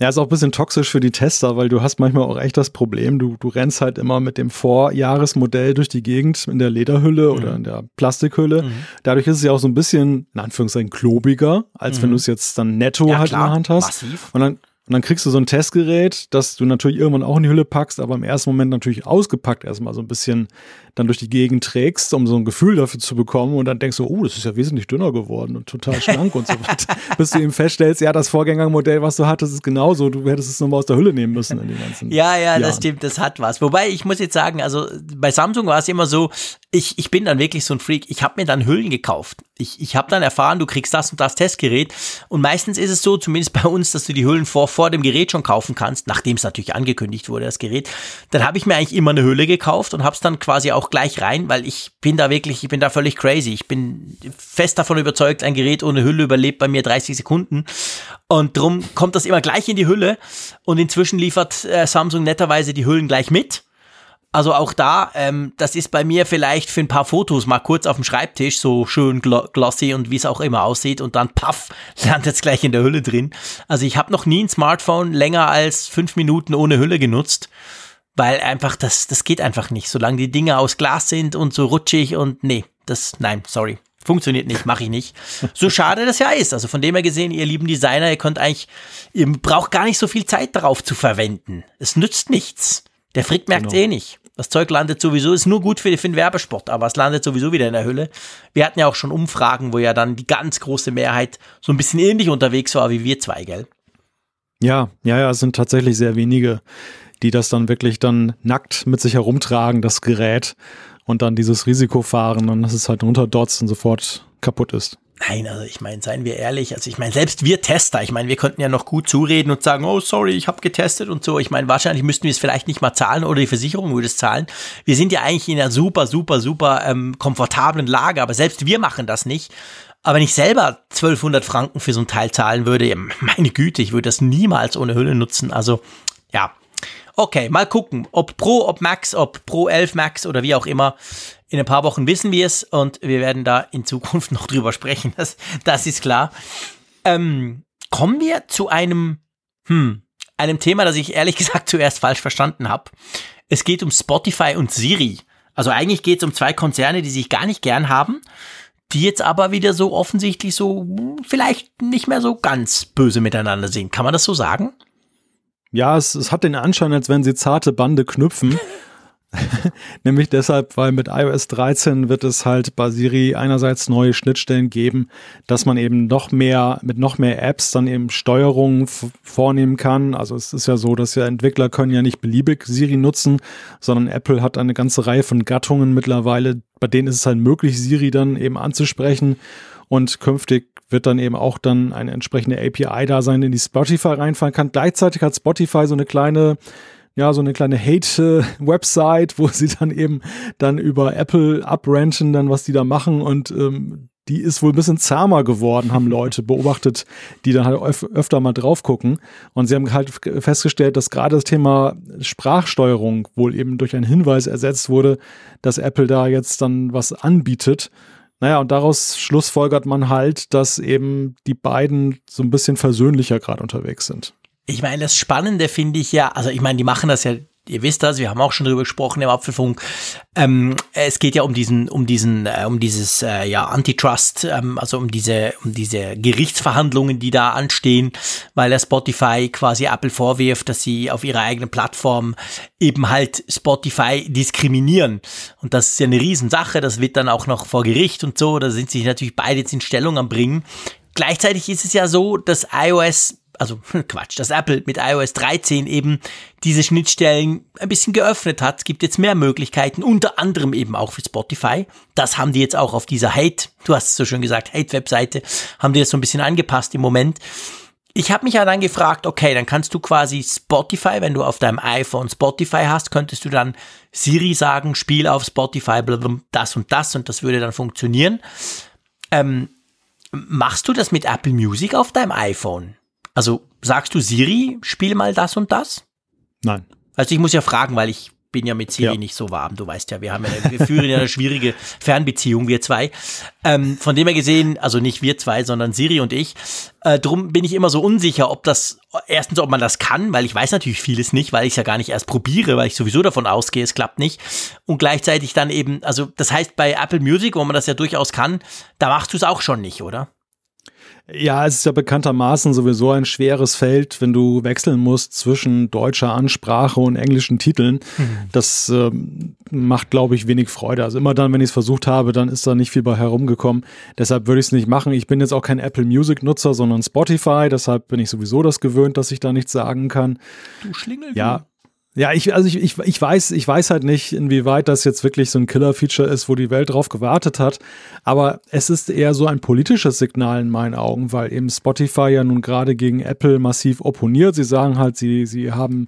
Ja, ist auch ein bisschen toxisch für die Tester, weil du hast manchmal auch echt das Problem, du, du rennst halt immer mit dem Vorjahresmodell durch die Gegend in der Lederhülle mhm. oder in der Plastikhülle. Mhm. Dadurch ist es ja auch so ein bisschen, in Anführungszeichen, klobiger, als mhm. wenn du es jetzt dann netto ja, halt klar. in der Hand hast. Massiv. Und dann und dann kriegst du so ein Testgerät, das du natürlich irgendwann auch in die Hülle packst, aber im ersten Moment natürlich ausgepackt erstmal so ein bisschen dann durch die Gegend trägst, um so ein Gefühl dafür zu bekommen und dann denkst du, oh, das ist ja wesentlich dünner geworden und total schlank und so weiter. Bis du eben feststellst, ja, das Vorgängermodell, was du hattest, ist genauso. Du hättest es nochmal aus der Hülle nehmen müssen in den ganzen Ja, ja, Jahren. das stimmt, das hat was. Wobei, ich muss jetzt sagen, also bei Samsung war es immer so, ich, ich bin dann wirklich so ein Freak. Ich habe mir dann Hüllen gekauft. Ich, ich habe dann erfahren, du kriegst das und das Testgerät. Und meistens ist es so, zumindest bei uns, dass du die Hüllen vor, vor dem Gerät schon kaufen kannst, nachdem es natürlich angekündigt wurde, das Gerät. Dann habe ich mir eigentlich immer eine Hülle gekauft und habe es dann quasi auch gleich rein, weil ich bin da wirklich, ich bin da völlig crazy. Ich bin fest davon überzeugt, ein Gerät ohne Hülle überlebt bei mir 30 Sekunden. Und drum kommt das immer gleich in die Hülle. Und inzwischen liefert äh, Samsung netterweise die Hüllen gleich mit. Also auch da, ähm, das ist bei mir vielleicht für ein paar Fotos mal kurz auf dem Schreibtisch, so schön glossy und wie es auch immer aussieht und dann paff, landet es gleich in der Hülle drin. Also ich habe noch nie ein Smartphone länger als fünf Minuten ohne Hülle genutzt weil einfach das, das geht einfach nicht, solange die Dinge aus Glas sind und so rutschig und nee, das, nein, sorry. Funktioniert nicht, mache ich nicht. So schade das ja ist. Also von dem her gesehen, ihr lieben Designer, ihr könnt eigentlich, ihr braucht gar nicht so viel Zeit darauf zu verwenden. Es nützt nichts. Der Frick merkt genau. eh nicht. Das Zeug landet sowieso, ist nur gut für, für den Werbesport, aber es landet sowieso wieder in der Hülle. Wir hatten ja auch schon Umfragen, wo ja dann die ganz große Mehrheit so ein bisschen ähnlich unterwegs war wie wir zwei, gell? Ja, ja, ja, es sind tatsächlich sehr wenige, die das dann wirklich dann nackt mit sich herumtragen, das Gerät, und dann dieses Risiko fahren und dass es halt runterdotzt und sofort kaputt ist. Nein, also ich meine, seien wir ehrlich, also ich meine, selbst wir Tester, ich meine, wir könnten ja noch gut zureden und sagen, oh sorry, ich habe getestet und so. Ich meine, wahrscheinlich müssten wir es vielleicht nicht mal zahlen oder die Versicherung würde es zahlen. Wir sind ja eigentlich in einer super, super, super ähm, komfortablen Lage, aber selbst wir machen das nicht. Aber wenn ich selber 1200 Franken für so ein Teil zahlen würde, meine Güte, ich würde das niemals ohne Hülle nutzen. Also ja, Okay, mal gucken, ob Pro, ob Max, ob Pro 11 Max oder wie auch immer. In ein paar Wochen wissen wir es und wir werden da in Zukunft noch drüber sprechen. Das, das ist klar. Ähm, kommen wir zu einem, hm, einem Thema, das ich ehrlich gesagt zuerst falsch verstanden habe. Es geht um Spotify und Siri. Also eigentlich geht es um zwei Konzerne, die sich gar nicht gern haben, die jetzt aber wieder so offensichtlich so hm, vielleicht nicht mehr so ganz böse miteinander sind. Kann man das so sagen? Ja, es, es hat den Anschein, als wenn sie zarte Bande knüpfen. Nämlich deshalb, weil mit iOS 13 wird es halt bei Siri einerseits neue Schnittstellen geben, dass man eben noch mehr, mit noch mehr Apps dann eben Steuerungen vornehmen kann. Also es ist ja so, dass ja Entwickler können ja nicht beliebig Siri nutzen, sondern Apple hat eine ganze Reihe von Gattungen mittlerweile, bei denen ist es halt möglich, Siri dann eben anzusprechen und künftig wird dann eben auch dann eine entsprechende API da sein, in die Spotify reinfallen kann. Gleichzeitig hat Spotify so eine kleine ja, so eine kleine Hate-Website, wo sie dann eben dann über Apple abranchen, dann was die da machen und ähm, die ist wohl ein bisschen zahmer geworden, haben Leute beobachtet, die dann halt öf öfter mal drauf gucken. Und sie haben halt festgestellt, dass gerade das Thema Sprachsteuerung wohl eben durch einen Hinweis ersetzt wurde, dass Apple da jetzt dann was anbietet. Naja, und daraus schlussfolgert man halt, dass eben die beiden so ein bisschen versöhnlicher gerade unterwegs sind. Ich meine, das Spannende finde ich ja, also ich meine, die machen das ja ihr wisst das, wir haben auch schon drüber gesprochen im Apfelfunk. Ähm, es geht ja um diesen, um diesen, äh, um dieses äh, ja Antitrust, ähm, also um diese, um diese Gerichtsverhandlungen, die da anstehen, weil der Spotify quasi Apple vorwirft, dass sie auf ihrer eigenen Plattform eben halt Spotify diskriminieren. Und das ist ja eine Riesensache. Das wird dann auch noch vor Gericht und so. Da sind sich natürlich beide jetzt in Stellung am bringen. Gleichzeitig ist es ja so, dass iOS also Quatsch, dass Apple mit iOS 13 eben diese Schnittstellen ein bisschen geöffnet hat. Es gibt jetzt mehr Möglichkeiten, unter anderem eben auch für Spotify. Das haben die jetzt auch auf dieser Hate, du hast es so schön gesagt, Hate-Webseite, haben die jetzt so ein bisschen angepasst im Moment. Ich habe mich ja dann gefragt, okay, dann kannst du quasi Spotify, wenn du auf deinem iPhone Spotify hast, könntest du dann Siri sagen, spiel auf Spotify, blablabla, das und das und das würde dann funktionieren. Ähm, machst du das mit Apple Music auf deinem iPhone? Also sagst du Siri, spiel mal das und das? Nein. Also ich muss ja fragen, weil ich bin ja mit Siri ja. nicht so warm. Du weißt ja, wir haben ja, wir führen ja eine schwierige Fernbeziehung, wir zwei. Ähm, von dem her gesehen, also nicht wir zwei, sondern Siri und ich. Äh, drum bin ich immer so unsicher, ob das, erstens, ob man das kann, weil ich weiß natürlich vieles nicht, weil ich es ja gar nicht erst probiere, weil ich sowieso davon ausgehe, es klappt nicht. Und gleichzeitig dann eben, also das heißt bei Apple Music, wo man das ja durchaus kann, da machst du es auch schon nicht, oder? Ja, es ist ja bekanntermaßen sowieso ein schweres Feld, wenn du wechseln musst zwischen deutscher Ansprache und englischen Titeln. Mhm. Das äh, macht, glaube ich, wenig Freude. Also immer dann, wenn ich es versucht habe, dann ist da nicht viel bei herumgekommen. Deshalb würde ich es nicht machen. Ich bin jetzt auch kein Apple Music Nutzer, sondern Spotify. Deshalb bin ich sowieso das gewöhnt, dass ich da nichts sagen kann. Du Schlingel. Ja. Ja, ich, also ich, ich, ich weiß, ich weiß halt nicht, inwieweit das jetzt wirklich so ein Killer-Feature ist, wo die Welt drauf gewartet hat. Aber es ist eher so ein politisches Signal in meinen Augen, weil eben Spotify ja nun gerade gegen Apple massiv opponiert. Sie sagen halt, sie, sie haben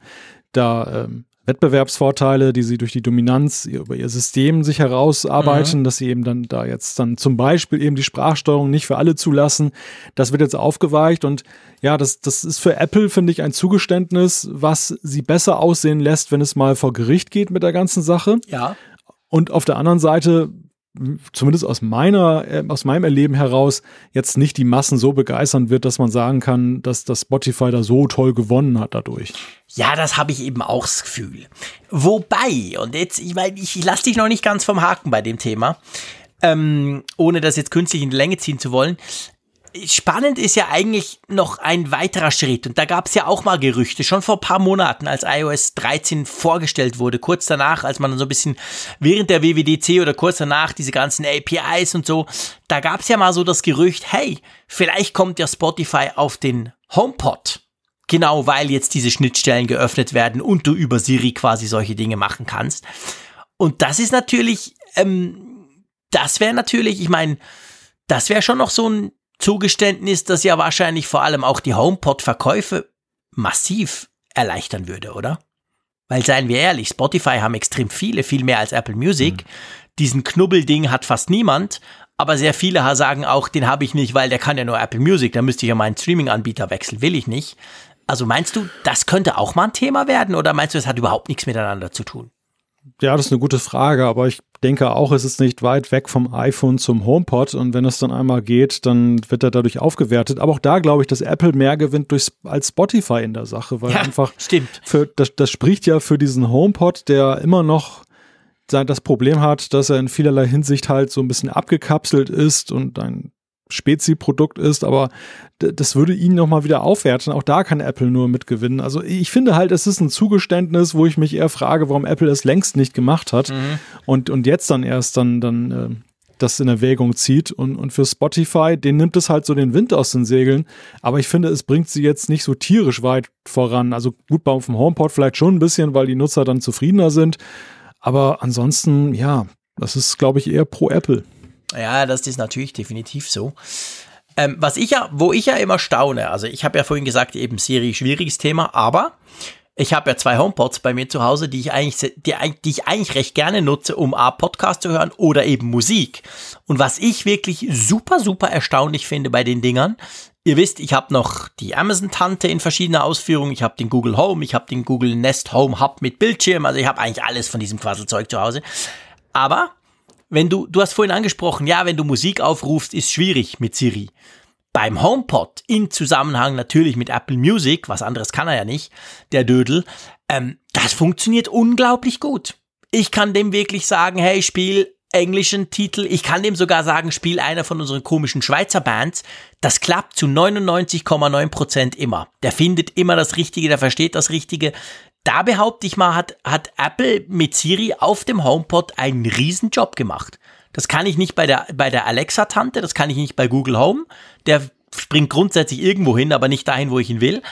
da ähm, Wettbewerbsvorteile, die sie durch die Dominanz über ihr System sich herausarbeiten, mhm. dass sie eben dann da jetzt dann zum Beispiel eben die Sprachsteuerung nicht für alle zulassen. Das wird jetzt aufgeweicht und ja, das, das ist für Apple, finde ich, ein Zugeständnis, was sie besser aussehen lässt, wenn es mal vor Gericht geht mit der ganzen Sache. Ja. Und auf der anderen Seite zumindest aus meiner, äh, aus meinem Erleben heraus, jetzt nicht die Massen so begeistern wird, dass man sagen kann, dass das Spotify da so toll gewonnen hat dadurch. Ja, das habe ich eben auch das Gefühl. Wobei, und jetzt, ich meine, ich lasse dich noch nicht ganz vom Haken bei dem Thema, ähm, ohne das jetzt künstlich in die Länge ziehen zu wollen spannend ist ja eigentlich noch ein weiterer Schritt. Und da gab es ja auch mal Gerüchte, schon vor ein paar Monaten, als iOS 13 vorgestellt wurde, kurz danach, als man so ein bisschen während der WWDC oder kurz danach diese ganzen APIs und so, da gab es ja mal so das Gerücht, hey, vielleicht kommt ja Spotify auf den HomePod. Genau, weil jetzt diese Schnittstellen geöffnet werden und du über Siri quasi solche Dinge machen kannst. Und das ist natürlich, ähm, das wäre natürlich, ich meine, das wäre schon noch so ein Zugeständnis, das ja wahrscheinlich vor allem auch die HomePod-Verkäufe massiv erleichtern würde, oder? Weil seien wir ehrlich, Spotify haben extrem viele, viel mehr als Apple Music. Mhm. Diesen Knubbelding hat fast niemand, aber sehr viele sagen auch, den habe ich nicht, weil der kann ja nur Apple Music, da müsste ich ja meinen Streaming-Anbieter wechseln, will ich nicht. Also meinst du, das könnte auch mal ein Thema werden oder meinst du, es hat überhaupt nichts miteinander zu tun? Ja, das ist eine gute Frage, aber ich denke auch, es ist nicht weit weg vom iPhone zum HomePod und wenn es dann einmal geht, dann wird er dadurch aufgewertet. Aber auch da glaube ich, dass Apple mehr gewinnt durch, als Spotify in der Sache, weil ja, einfach stimmt. Für, das, das spricht ja für diesen HomePod, der immer noch das Problem hat, dass er in vielerlei Hinsicht halt so ein bisschen abgekapselt ist und ein Spezi-Produkt ist, aber das würde ihn nochmal wieder aufwerten. Auch da kann Apple nur mitgewinnen. Also ich finde halt, es ist ein Zugeständnis, wo ich mich eher frage, warum Apple es längst nicht gemacht hat mhm. und, und jetzt dann erst dann, dann äh, das in Erwägung zieht. Und, und für Spotify, den nimmt es halt so den Wind aus den Segeln. Aber ich finde, es bringt sie jetzt nicht so tierisch weit voran. Also gut, bei dem HomePod vielleicht schon ein bisschen, weil die Nutzer dann zufriedener sind. Aber ansonsten, ja, das ist, glaube ich, eher pro Apple. Ja, das ist natürlich definitiv so. Ähm, was ich ja, wo ich ja immer staune, also ich habe ja vorhin gesagt, eben Siri, schwieriges Thema, aber ich habe ja zwei HomePods bei mir zu Hause, die ich eigentlich, die, die, ich eigentlich recht gerne nutze, um A, Podcast zu hören oder eben Musik. Und was ich wirklich super, super erstaunlich finde bei den Dingern, ihr wisst, ich habe noch die Amazon-Tante in verschiedener Ausführung, ich habe den Google Home, ich habe den Google Nest Home Hub mit Bildschirm, also ich habe eigentlich alles von diesem Quasselzeug zu Hause. Aber wenn du, du hast vorhin angesprochen, ja, wenn du Musik aufrufst, ist schwierig mit Siri. Beim HomePod in Zusammenhang natürlich mit Apple Music, was anderes kann er ja nicht, der Dödel, ähm, das funktioniert unglaublich gut. Ich kann dem wirklich sagen, hey, spiel englischen Titel. Ich kann dem sogar sagen, spiel einer von unseren komischen Schweizer Bands. Das klappt zu 99,9% immer. Der findet immer das Richtige, der versteht das Richtige da behaupte ich mal, hat, hat Apple mit Siri auf dem HomePod einen Riesenjob gemacht. Das kann ich nicht bei der, bei der Alexa-Tante, das kann ich nicht bei Google Home. Der springt grundsätzlich irgendwo hin, aber nicht dahin, wo ich ihn will.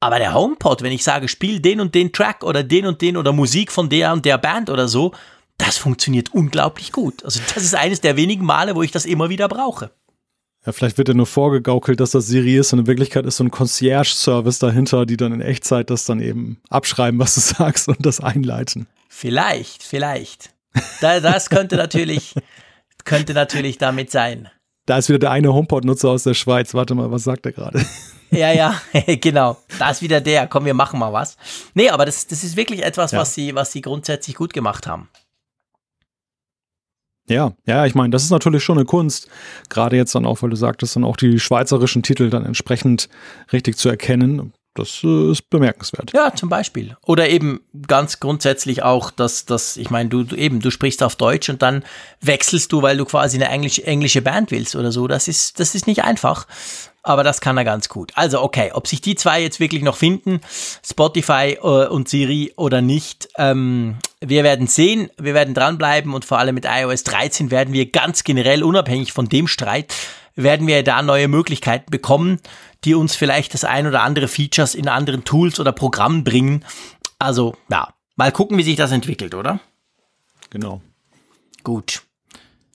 Aber der HomePod, wenn ich sage, spiel den und den Track oder den und den oder Musik von der und der Band oder so, das funktioniert unglaublich gut. Also das ist eines der wenigen Male, wo ich das immer wieder brauche. Ja, vielleicht wird ja nur vorgegaukelt, dass das Siri ist und in Wirklichkeit ist so ein Concierge-Service dahinter, die dann in Echtzeit das dann eben abschreiben, was du sagst und das einleiten. Vielleicht, vielleicht. das könnte natürlich, könnte natürlich damit sein. Da ist wieder der eine HomePod-Nutzer aus der Schweiz. Warte mal, was sagt er gerade? Ja, ja, genau. Da ist wieder der. Komm, wir machen mal was. Nee, aber das, das ist wirklich etwas, ja. was, sie, was sie grundsätzlich gut gemacht haben. Ja, ja, ich meine, das ist natürlich schon eine Kunst. Gerade jetzt dann auch, weil du sagtest, dann auch die schweizerischen Titel dann entsprechend richtig zu erkennen. Das äh, ist bemerkenswert. Ja, zum Beispiel. Oder eben ganz grundsätzlich auch, dass, dass ich meine, du, du eben, du sprichst auf Deutsch und dann wechselst du, weil du quasi eine Englisch, englische Band willst oder so. Das ist, das ist nicht einfach. Aber das kann er ganz gut. Also, okay, ob sich die zwei jetzt wirklich noch finden, Spotify äh, und Siri oder nicht, ähm, wir werden sehen, wir werden dranbleiben und vor allem mit iOS 13 werden wir ganz generell, unabhängig von dem Streit, werden wir da neue Möglichkeiten bekommen, die uns vielleicht das ein oder andere Features in anderen Tools oder Programmen bringen. Also ja, mal gucken, wie sich das entwickelt, oder? Genau. Gut.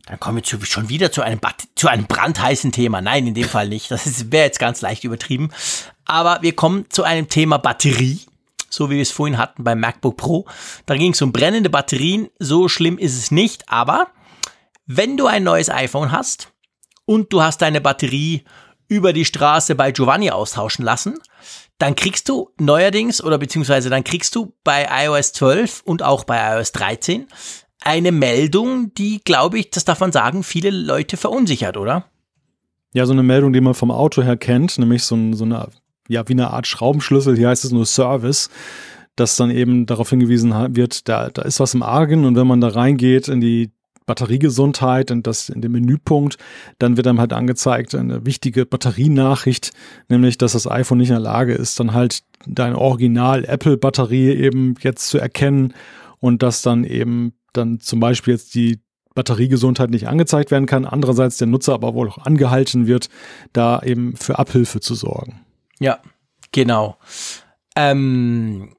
Dann kommen wir schon wieder zu einem, zu einem brandheißen Thema. Nein, in dem Fall nicht. Das wäre jetzt ganz leicht übertrieben. Aber wir kommen zu einem Thema Batterie so wie wir es vorhin hatten beim MacBook Pro. Da ging es um brennende Batterien. So schlimm ist es nicht, aber wenn du ein neues iPhone hast und du hast deine Batterie über die Straße bei Giovanni austauschen lassen, dann kriegst du neuerdings oder beziehungsweise dann kriegst du bei iOS 12 und auch bei iOS 13 eine Meldung, die, glaube ich, das darf man sagen, viele Leute verunsichert, oder? Ja, so eine Meldung, die man vom Auto her kennt, nämlich so, so eine, ja, wie eine Art Schraubenschlüssel, hier heißt es nur Service, dass dann eben darauf hingewiesen wird, da, da ist was im Argen und wenn man da reingeht in die Batteriegesundheit und das in dem Menüpunkt, dann wird einem halt angezeigt eine wichtige Batterienachricht, nämlich dass das iPhone nicht in der Lage ist, dann halt deine Original Apple Batterie eben jetzt zu erkennen und dass dann eben dann zum Beispiel jetzt die Batteriegesundheit nicht angezeigt werden kann. Andererseits der Nutzer aber wohl auch angehalten wird, da eben für Abhilfe zu sorgen. Ja, genau. Ähm,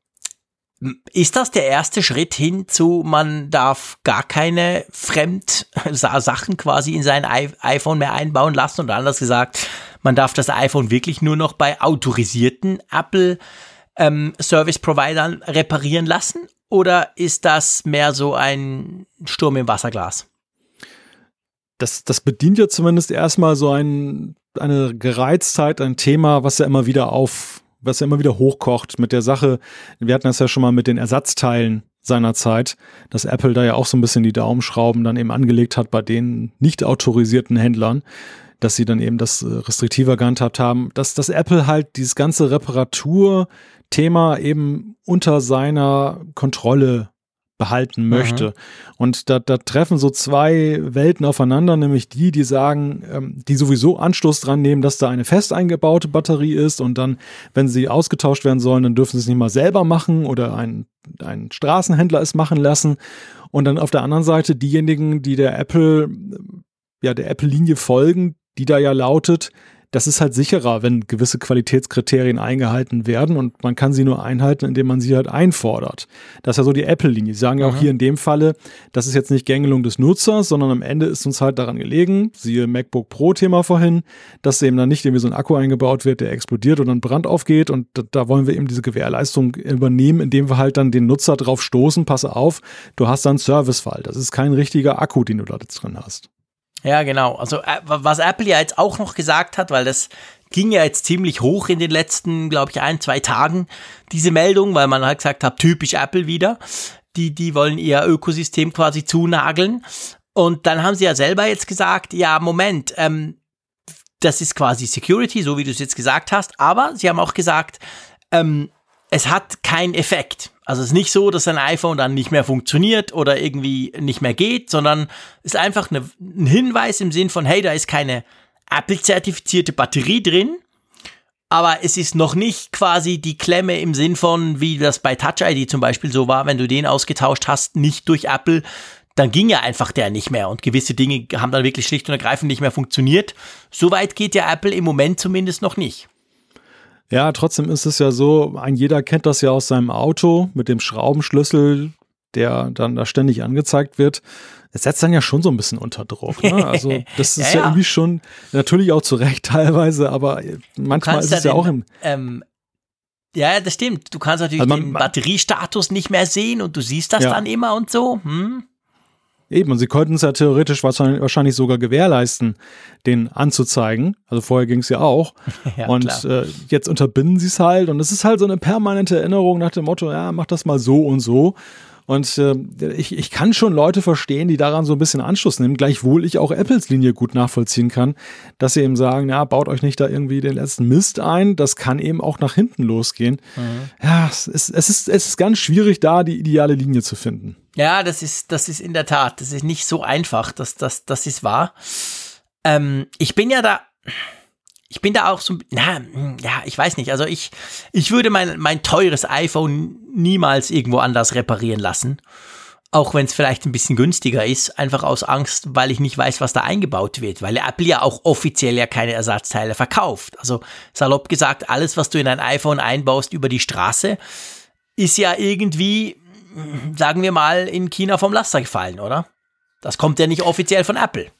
ist das der erste Schritt hin zu, man darf gar keine Fremdsachen quasi in sein iPhone mehr einbauen lassen? Oder anders gesagt, man darf das iPhone wirklich nur noch bei autorisierten Apple ähm, Service Providern reparieren lassen? Oder ist das mehr so ein Sturm im Wasserglas? Das, das bedient ja zumindest erstmal so ein, eine Gereiztheit, ein Thema, was ja immer wieder auf, was ja immer wieder hochkocht mit der Sache. Wir hatten das ja schon mal mit den Ersatzteilen seiner Zeit, dass Apple da ja auch so ein bisschen die Daumenschrauben dann eben angelegt hat bei den nicht autorisierten Händlern, dass sie dann eben das äh, restriktiver gehandhabt haben, dass, dass Apple halt dieses ganze Reparatur-Thema eben unter seiner Kontrolle behalten möchte. Mhm. Und da, da treffen so zwei Welten aufeinander, nämlich die, die sagen, ähm, die sowieso Anstoß dran nehmen, dass da eine fest eingebaute Batterie ist und dann, wenn sie ausgetauscht werden sollen, dann dürfen sie es nicht mal selber machen oder ein, ein Straßenhändler es machen lassen. Und dann auf der anderen Seite diejenigen, die der Apple, ja, der Apple-Linie folgen, die da ja lautet, das ist halt sicherer, wenn gewisse Qualitätskriterien eingehalten werden und man kann sie nur einhalten, indem man sie halt einfordert. Das ist ja so die Apple-Linie. Sie sagen ja auch mhm. hier in dem Falle, das ist jetzt nicht Gängelung des Nutzers, sondern am Ende ist uns halt daran gelegen, siehe MacBook Pro-Thema vorhin, dass eben dann nicht irgendwie so ein Akku eingebaut wird, der explodiert und dann Brand aufgeht und da, da wollen wir eben diese Gewährleistung übernehmen, indem wir halt dann den Nutzer drauf stoßen, passe auf, du hast da einen Servicefall. Das ist kein richtiger Akku, den du da jetzt drin hast. Ja, genau. Also äh, was Apple ja jetzt auch noch gesagt hat, weil das ging ja jetzt ziemlich hoch in den letzten, glaube ich, ein, zwei Tagen, diese Meldung, weil man halt gesagt hat, typisch Apple wieder. Die, die wollen ihr Ökosystem quasi zunageln. Und dann haben sie ja selber jetzt gesagt, ja, Moment, ähm, das ist quasi Security, so wie du es jetzt gesagt hast, aber sie haben auch gesagt, ähm, es hat keinen Effekt. Also es ist nicht so, dass ein iPhone dann nicht mehr funktioniert oder irgendwie nicht mehr geht, sondern es ist einfach eine, ein Hinweis im Sinn von, hey, da ist keine Apple-zertifizierte Batterie drin, aber es ist noch nicht quasi die Klemme im Sinn von, wie das bei Touch ID zum Beispiel so war, wenn du den ausgetauscht hast, nicht durch Apple, dann ging ja einfach der nicht mehr und gewisse Dinge haben dann wirklich schlicht und ergreifend nicht mehr funktioniert. Soweit geht ja Apple im Moment zumindest noch nicht. Ja, trotzdem ist es ja so, ein jeder kennt das ja aus seinem Auto mit dem Schraubenschlüssel, der dann da ständig angezeigt wird. Es setzt dann ja schon so ein bisschen unter Druck. Ne? Also das ist ja, ja, irgendwie schon natürlich auch zu Recht teilweise, aber manchmal ist es ja, den, auch im ähm, ja, das stimmt. Du kannst natürlich also man, den Batteriestatus nicht mehr sehen und du siehst das ja. dann immer und so. Hm? Eben, und sie könnten es ja theoretisch wahrscheinlich, wahrscheinlich sogar gewährleisten, den anzuzeigen. Also vorher ging es ja auch. ja, und äh, jetzt unterbinden sie es halt. Und es ist halt so eine permanente Erinnerung nach dem Motto, ja, mach das mal so und so. Und äh, ich, ich kann schon Leute verstehen, die daran so ein bisschen Anschluss nehmen, gleichwohl ich auch Apples Linie gut nachvollziehen kann, dass sie eben sagen, ja, baut euch nicht da irgendwie den letzten Mist ein, das kann eben auch nach hinten losgehen. Mhm. Ja, es ist, es, ist, es ist ganz schwierig, da die ideale Linie zu finden. Ja, das ist, das ist in der Tat, das ist nicht so einfach, das, das, das ist wahr. Ähm, ich bin ja da, ich bin da auch so, na, ja, ich weiß nicht. Also ich, ich würde mein, mein teures iPhone niemals irgendwo anders reparieren lassen. Auch wenn es vielleicht ein bisschen günstiger ist, einfach aus Angst, weil ich nicht weiß, was da eingebaut wird, weil Apple ja auch offiziell ja keine Ersatzteile verkauft. Also salopp gesagt, alles, was du in ein iPhone einbaust über die Straße, ist ja irgendwie, sagen wir mal, in China vom Laster gefallen, oder? Das kommt ja nicht offiziell von Apple.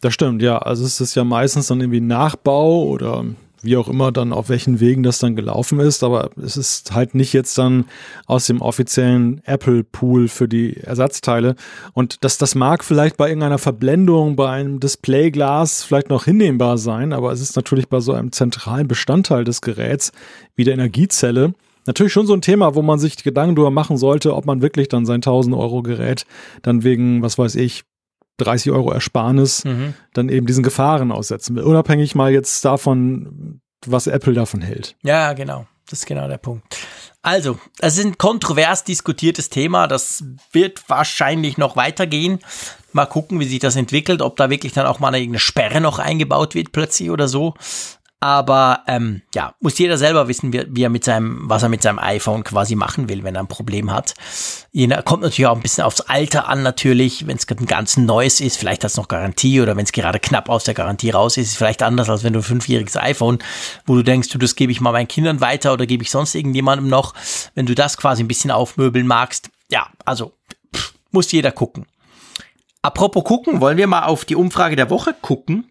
Das stimmt, ja. Also es ist ja meistens dann irgendwie Nachbau oder wie auch immer dann auf welchen Wegen das dann gelaufen ist, aber es ist halt nicht jetzt dann aus dem offiziellen Apple Pool für die Ersatzteile. Und das das mag vielleicht bei irgendeiner Verblendung bei einem Displayglas vielleicht noch hinnehmbar sein, aber es ist natürlich bei so einem zentralen Bestandteil des Geräts wie der Energiezelle natürlich schon so ein Thema, wo man sich Gedanken darüber machen sollte, ob man wirklich dann sein 1000 Euro Gerät dann wegen, was weiß ich, 30 Euro Ersparnis mhm. dann eben diesen Gefahren aussetzen will. Unabhängig mal jetzt davon, was Apple davon hält. Ja, genau. Das ist genau der Punkt. Also, es ist ein kontrovers diskutiertes Thema. Das wird wahrscheinlich noch weitergehen. Mal gucken, wie sich das entwickelt, ob da wirklich dann auch mal eine Sperre noch eingebaut wird plötzlich oder so. Aber ähm, ja, muss jeder selber wissen, wie, wie, er mit seinem, was er mit seinem iPhone quasi machen will, wenn er ein Problem hat. Jener, kommt natürlich auch ein bisschen aufs Alter an, natürlich. Wenn es ein ganz neues ist, vielleicht hat es noch Garantie oder wenn es gerade knapp aus der Garantie raus ist, ist vielleicht anders, als wenn du ein fünfjähriges iPhone, wo du denkst, du, das gebe ich mal meinen Kindern weiter oder gebe ich sonst irgendjemandem noch. Wenn du das quasi ein bisschen aufmöbeln magst, ja, also pff, muss jeder gucken. Apropos gucken, wollen wir mal auf die Umfrage der Woche gucken?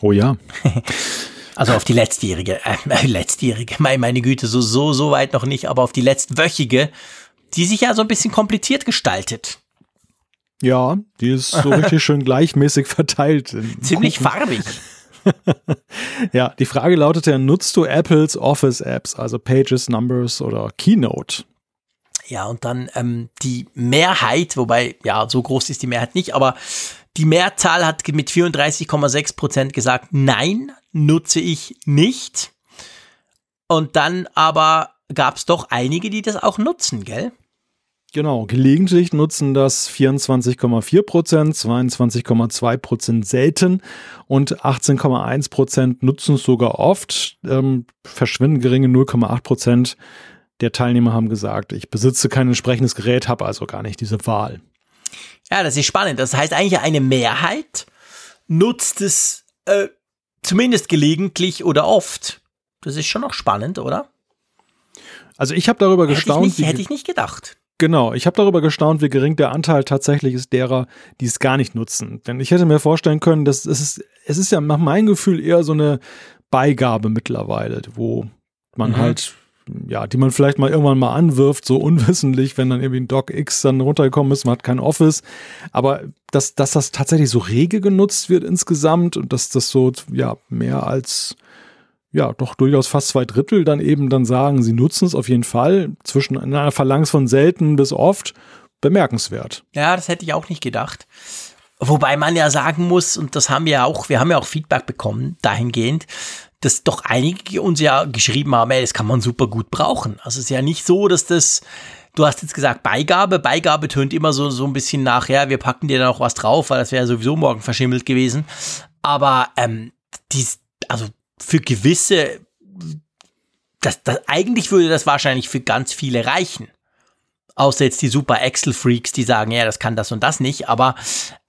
Oh ja. Also auf die letztjährige, äh, letztjährige, meine Güte, so, so, so weit noch nicht, aber auf die letztwöchige, die sich ja so ein bisschen kompliziert gestaltet. Ja, die ist so richtig schön gleichmäßig verteilt. Ziemlich Kuchen. farbig. ja, die Frage lautete ja, nutzt du Apples Office Apps, also Pages, Numbers oder Keynote? Ja, und dann ähm, die Mehrheit, wobei, ja, so groß ist die Mehrheit nicht, aber die Mehrzahl hat mit 34,6 Prozent gesagt, nein, nutze ich nicht. Und dann aber gab es doch einige, die das auch nutzen, gell? Genau, gelegentlich nutzen das 24,4 Prozent, 22,2 Prozent selten und 18,1 Prozent nutzen es sogar oft. Ähm, verschwinden geringe 0,8 Prozent der Teilnehmer haben gesagt, ich besitze kein entsprechendes Gerät, habe also gar nicht diese Wahl. Ja, das ist spannend. Das heißt eigentlich eine Mehrheit nutzt es äh, Zumindest gelegentlich oder oft. Das ist schon noch spannend, oder? Also ich habe darüber hätte gestaunt. Ich nicht, hätte ich nicht gedacht. Genau, ich habe darüber gestaunt, wie gering der Anteil tatsächlich ist derer, die es gar nicht nutzen. Denn ich hätte mir vorstellen können, dass es ist, es ist ja nach meinem Gefühl eher so eine Beigabe mittlerweile, wo man mhm. halt ja, die man vielleicht mal irgendwann mal anwirft, so unwissentlich, wenn dann irgendwie ein Doc X dann runtergekommen ist, man hat kein Office. Aber dass, dass das tatsächlich so rege genutzt wird insgesamt und dass das so, ja, mehr als, ja, doch durchaus fast zwei Drittel dann eben dann sagen, sie nutzen es auf jeden Fall, zwischen einer Verlangs von selten bis oft, bemerkenswert. Ja, das hätte ich auch nicht gedacht. Wobei man ja sagen muss, und das haben wir auch, wir haben ja auch Feedback bekommen dahingehend, dass doch einige uns ja geschrieben haben, ey, das kann man super gut brauchen. Also es ist ja nicht so, dass das, du hast jetzt gesagt Beigabe, Beigabe tönt immer so, so ein bisschen nach, ja, wir packen dir da noch was drauf, weil das wäre sowieso morgen verschimmelt gewesen. Aber ähm, die, also für gewisse, das, das, eigentlich würde das wahrscheinlich für ganz viele reichen außer jetzt die super Excel-Freaks, die sagen, ja, das kann das und das nicht, aber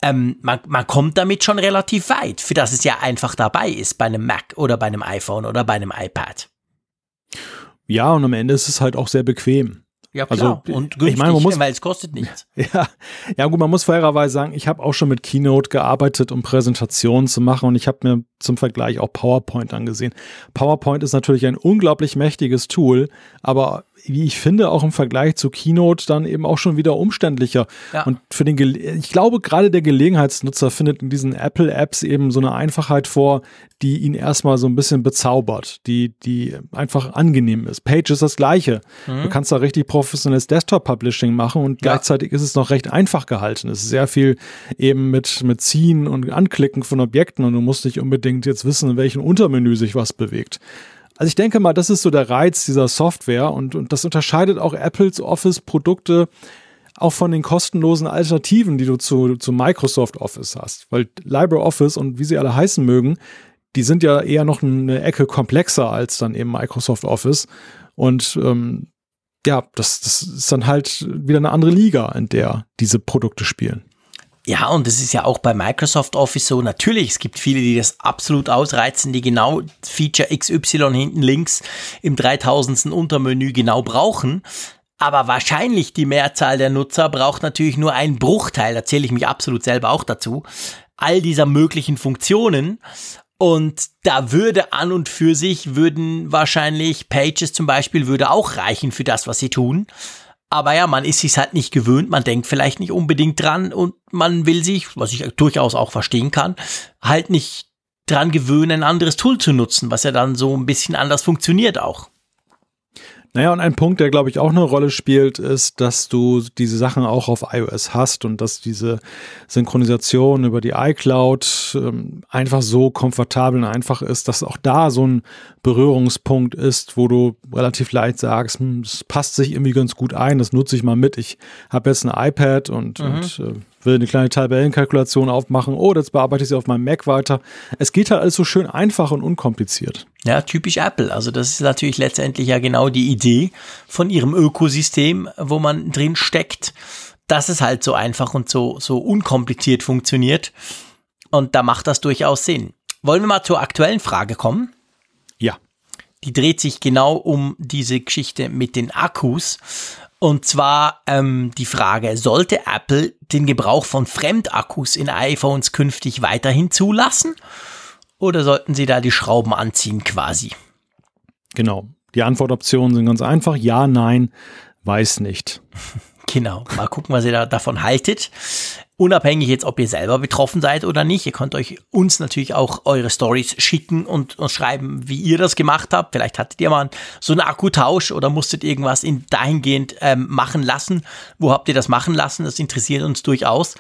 ähm, man, man kommt damit schon relativ weit, für das es ja einfach dabei ist bei einem Mac oder bei einem iPhone oder bei einem iPad. Ja, und am Ende ist es halt auch sehr bequem. Ja, klar. Also, und günstig, ich meine, man muss, weil es kostet nichts. Ja, ja, gut, man muss fairerweise sagen, ich habe auch schon mit Keynote gearbeitet, um Präsentationen zu machen und ich habe mir zum Vergleich auch PowerPoint angesehen. PowerPoint ist natürlich ein unglaublich mächtiges Tool, aber wie ich finde, auch im Vergleich zu Keynote dann eben auch schon wieder umständlicher. Ja. Und für den, Ge ich glaube, gerade der Gelegenheitsnutzer findet in diesen Apple-Apps eben so eine Einfachheit vor, die ihn erstmal so ein bisschen bezaubert, die, die einfach angenehm ist. Page ist das Gleiche. Mhm. Du kannst da richtig professionelles Desktop-Publishing machen und ja. gleichzeitig ist es noch recht einfach gehalten. Es ist sehr viel eben mit, mit Ziehen und Anklicken von Objekten und du musst nicht unbedingt jetzt wissen, in welchem Untermenü sich was bewegt. Also ich denke mal, das ist so der Reiz dieser Software und, und das unterscheidet auch Apples Office-Produkte auch von den kostenlosen Alternativen, die du zu, zu Microsoft Office hast. Weil LibreOffice und wie sie alle heißen mögen, die sind ja eher noch eine Ecke komplexer als dann eben Microsoft Office. Und ähm, ja, das, das ist dann halt wieder eine andere Liga, in der diese Produkte spielen. Ja, und es ist ja auch bei Microsoft Office so. Natürlich, es gibt viele, die das absolut ausreizen, die genau Feature XY hinten links im 3000. Untermenü genau brauchen. Aber wahrscheinlich die Mehrzahl der Nutzer braucht natürlich nur einen Bruchteil, da zähle ich mich absolut selber auch dazu, all dieser möglichen Funktionen. Und da würde an und für sich würden wahrscheinlich Pages zum Beispiel würde auch reichen für das, was sie tun. Aber ja, man ist sich halt nicht gewöhnt, man denkt vielleicht nicht unbedingt dran und man will sich, was ich durchaus auch verstehen kann, halt nicht dran gewöhnen, ein anderes Tool zu nutzen, was ja dann so ein bisschen anders funktioniert auch. Naja, und ein Punkt, der glaube ich auch eine Rolle spielt, ist, dass du diese Sachen auch auf iOS hast und dass diese Synchronisation über die iCloud ähm, einfach so komfortabel und einfach ist, dass auch da so ein Berührungspunkt ist, wo du relativ leicht sagst, hm, das passt sich irgendwie ganz gut ein, das nutze ich mal mit. Ich habe jetzt ein iPad und, mhm. und äh, will eine kleine Tabellenkalkulation aufmachen. Oh, jetzt bearbeite ich sie auf meinem Mac weiter. Es geht halt alles so schön einfach und unkompliziert. Ja, typisch Apple. Also das ist natürlich letztendlich ja genau die Idee von ihrem Ökosystem, wo man drin steckt, dass es halt so einfach und so, so unkompliziert funktioniert. Und da macht das durchaus Sinn. Wollen wir mal zur aktuellen Frage kommen? Ja. Die dreht sich genau um diese Geschichte mit den Akkus. Und zwar ähm, die Frage, sollte Apple den Gebrauch von Fremdakkus in iPhones künftig weiterhin zulassen? Oder sollten sie da die Schrauben anziehen quasi? Genau. Die Antwortoptionen sind ganz einfach. Ja, nein, weiß nicht. Genau. Mal gucken, was ihr da davon haltet. Unabhängig jetzt, ob ihr selber betroffen seid oder nicht. Ihr könnt euch uns natürlich auch eure Stories schicken und, und schreiben, wie ihr das gemacht habt. Vielleicht hattet ihr mal so einen Akkutausch oder musstet irgendwas in dahingehend ähm, machen lassen. Wo habt ihr das machen lassen? Das interessiert uns durchaus.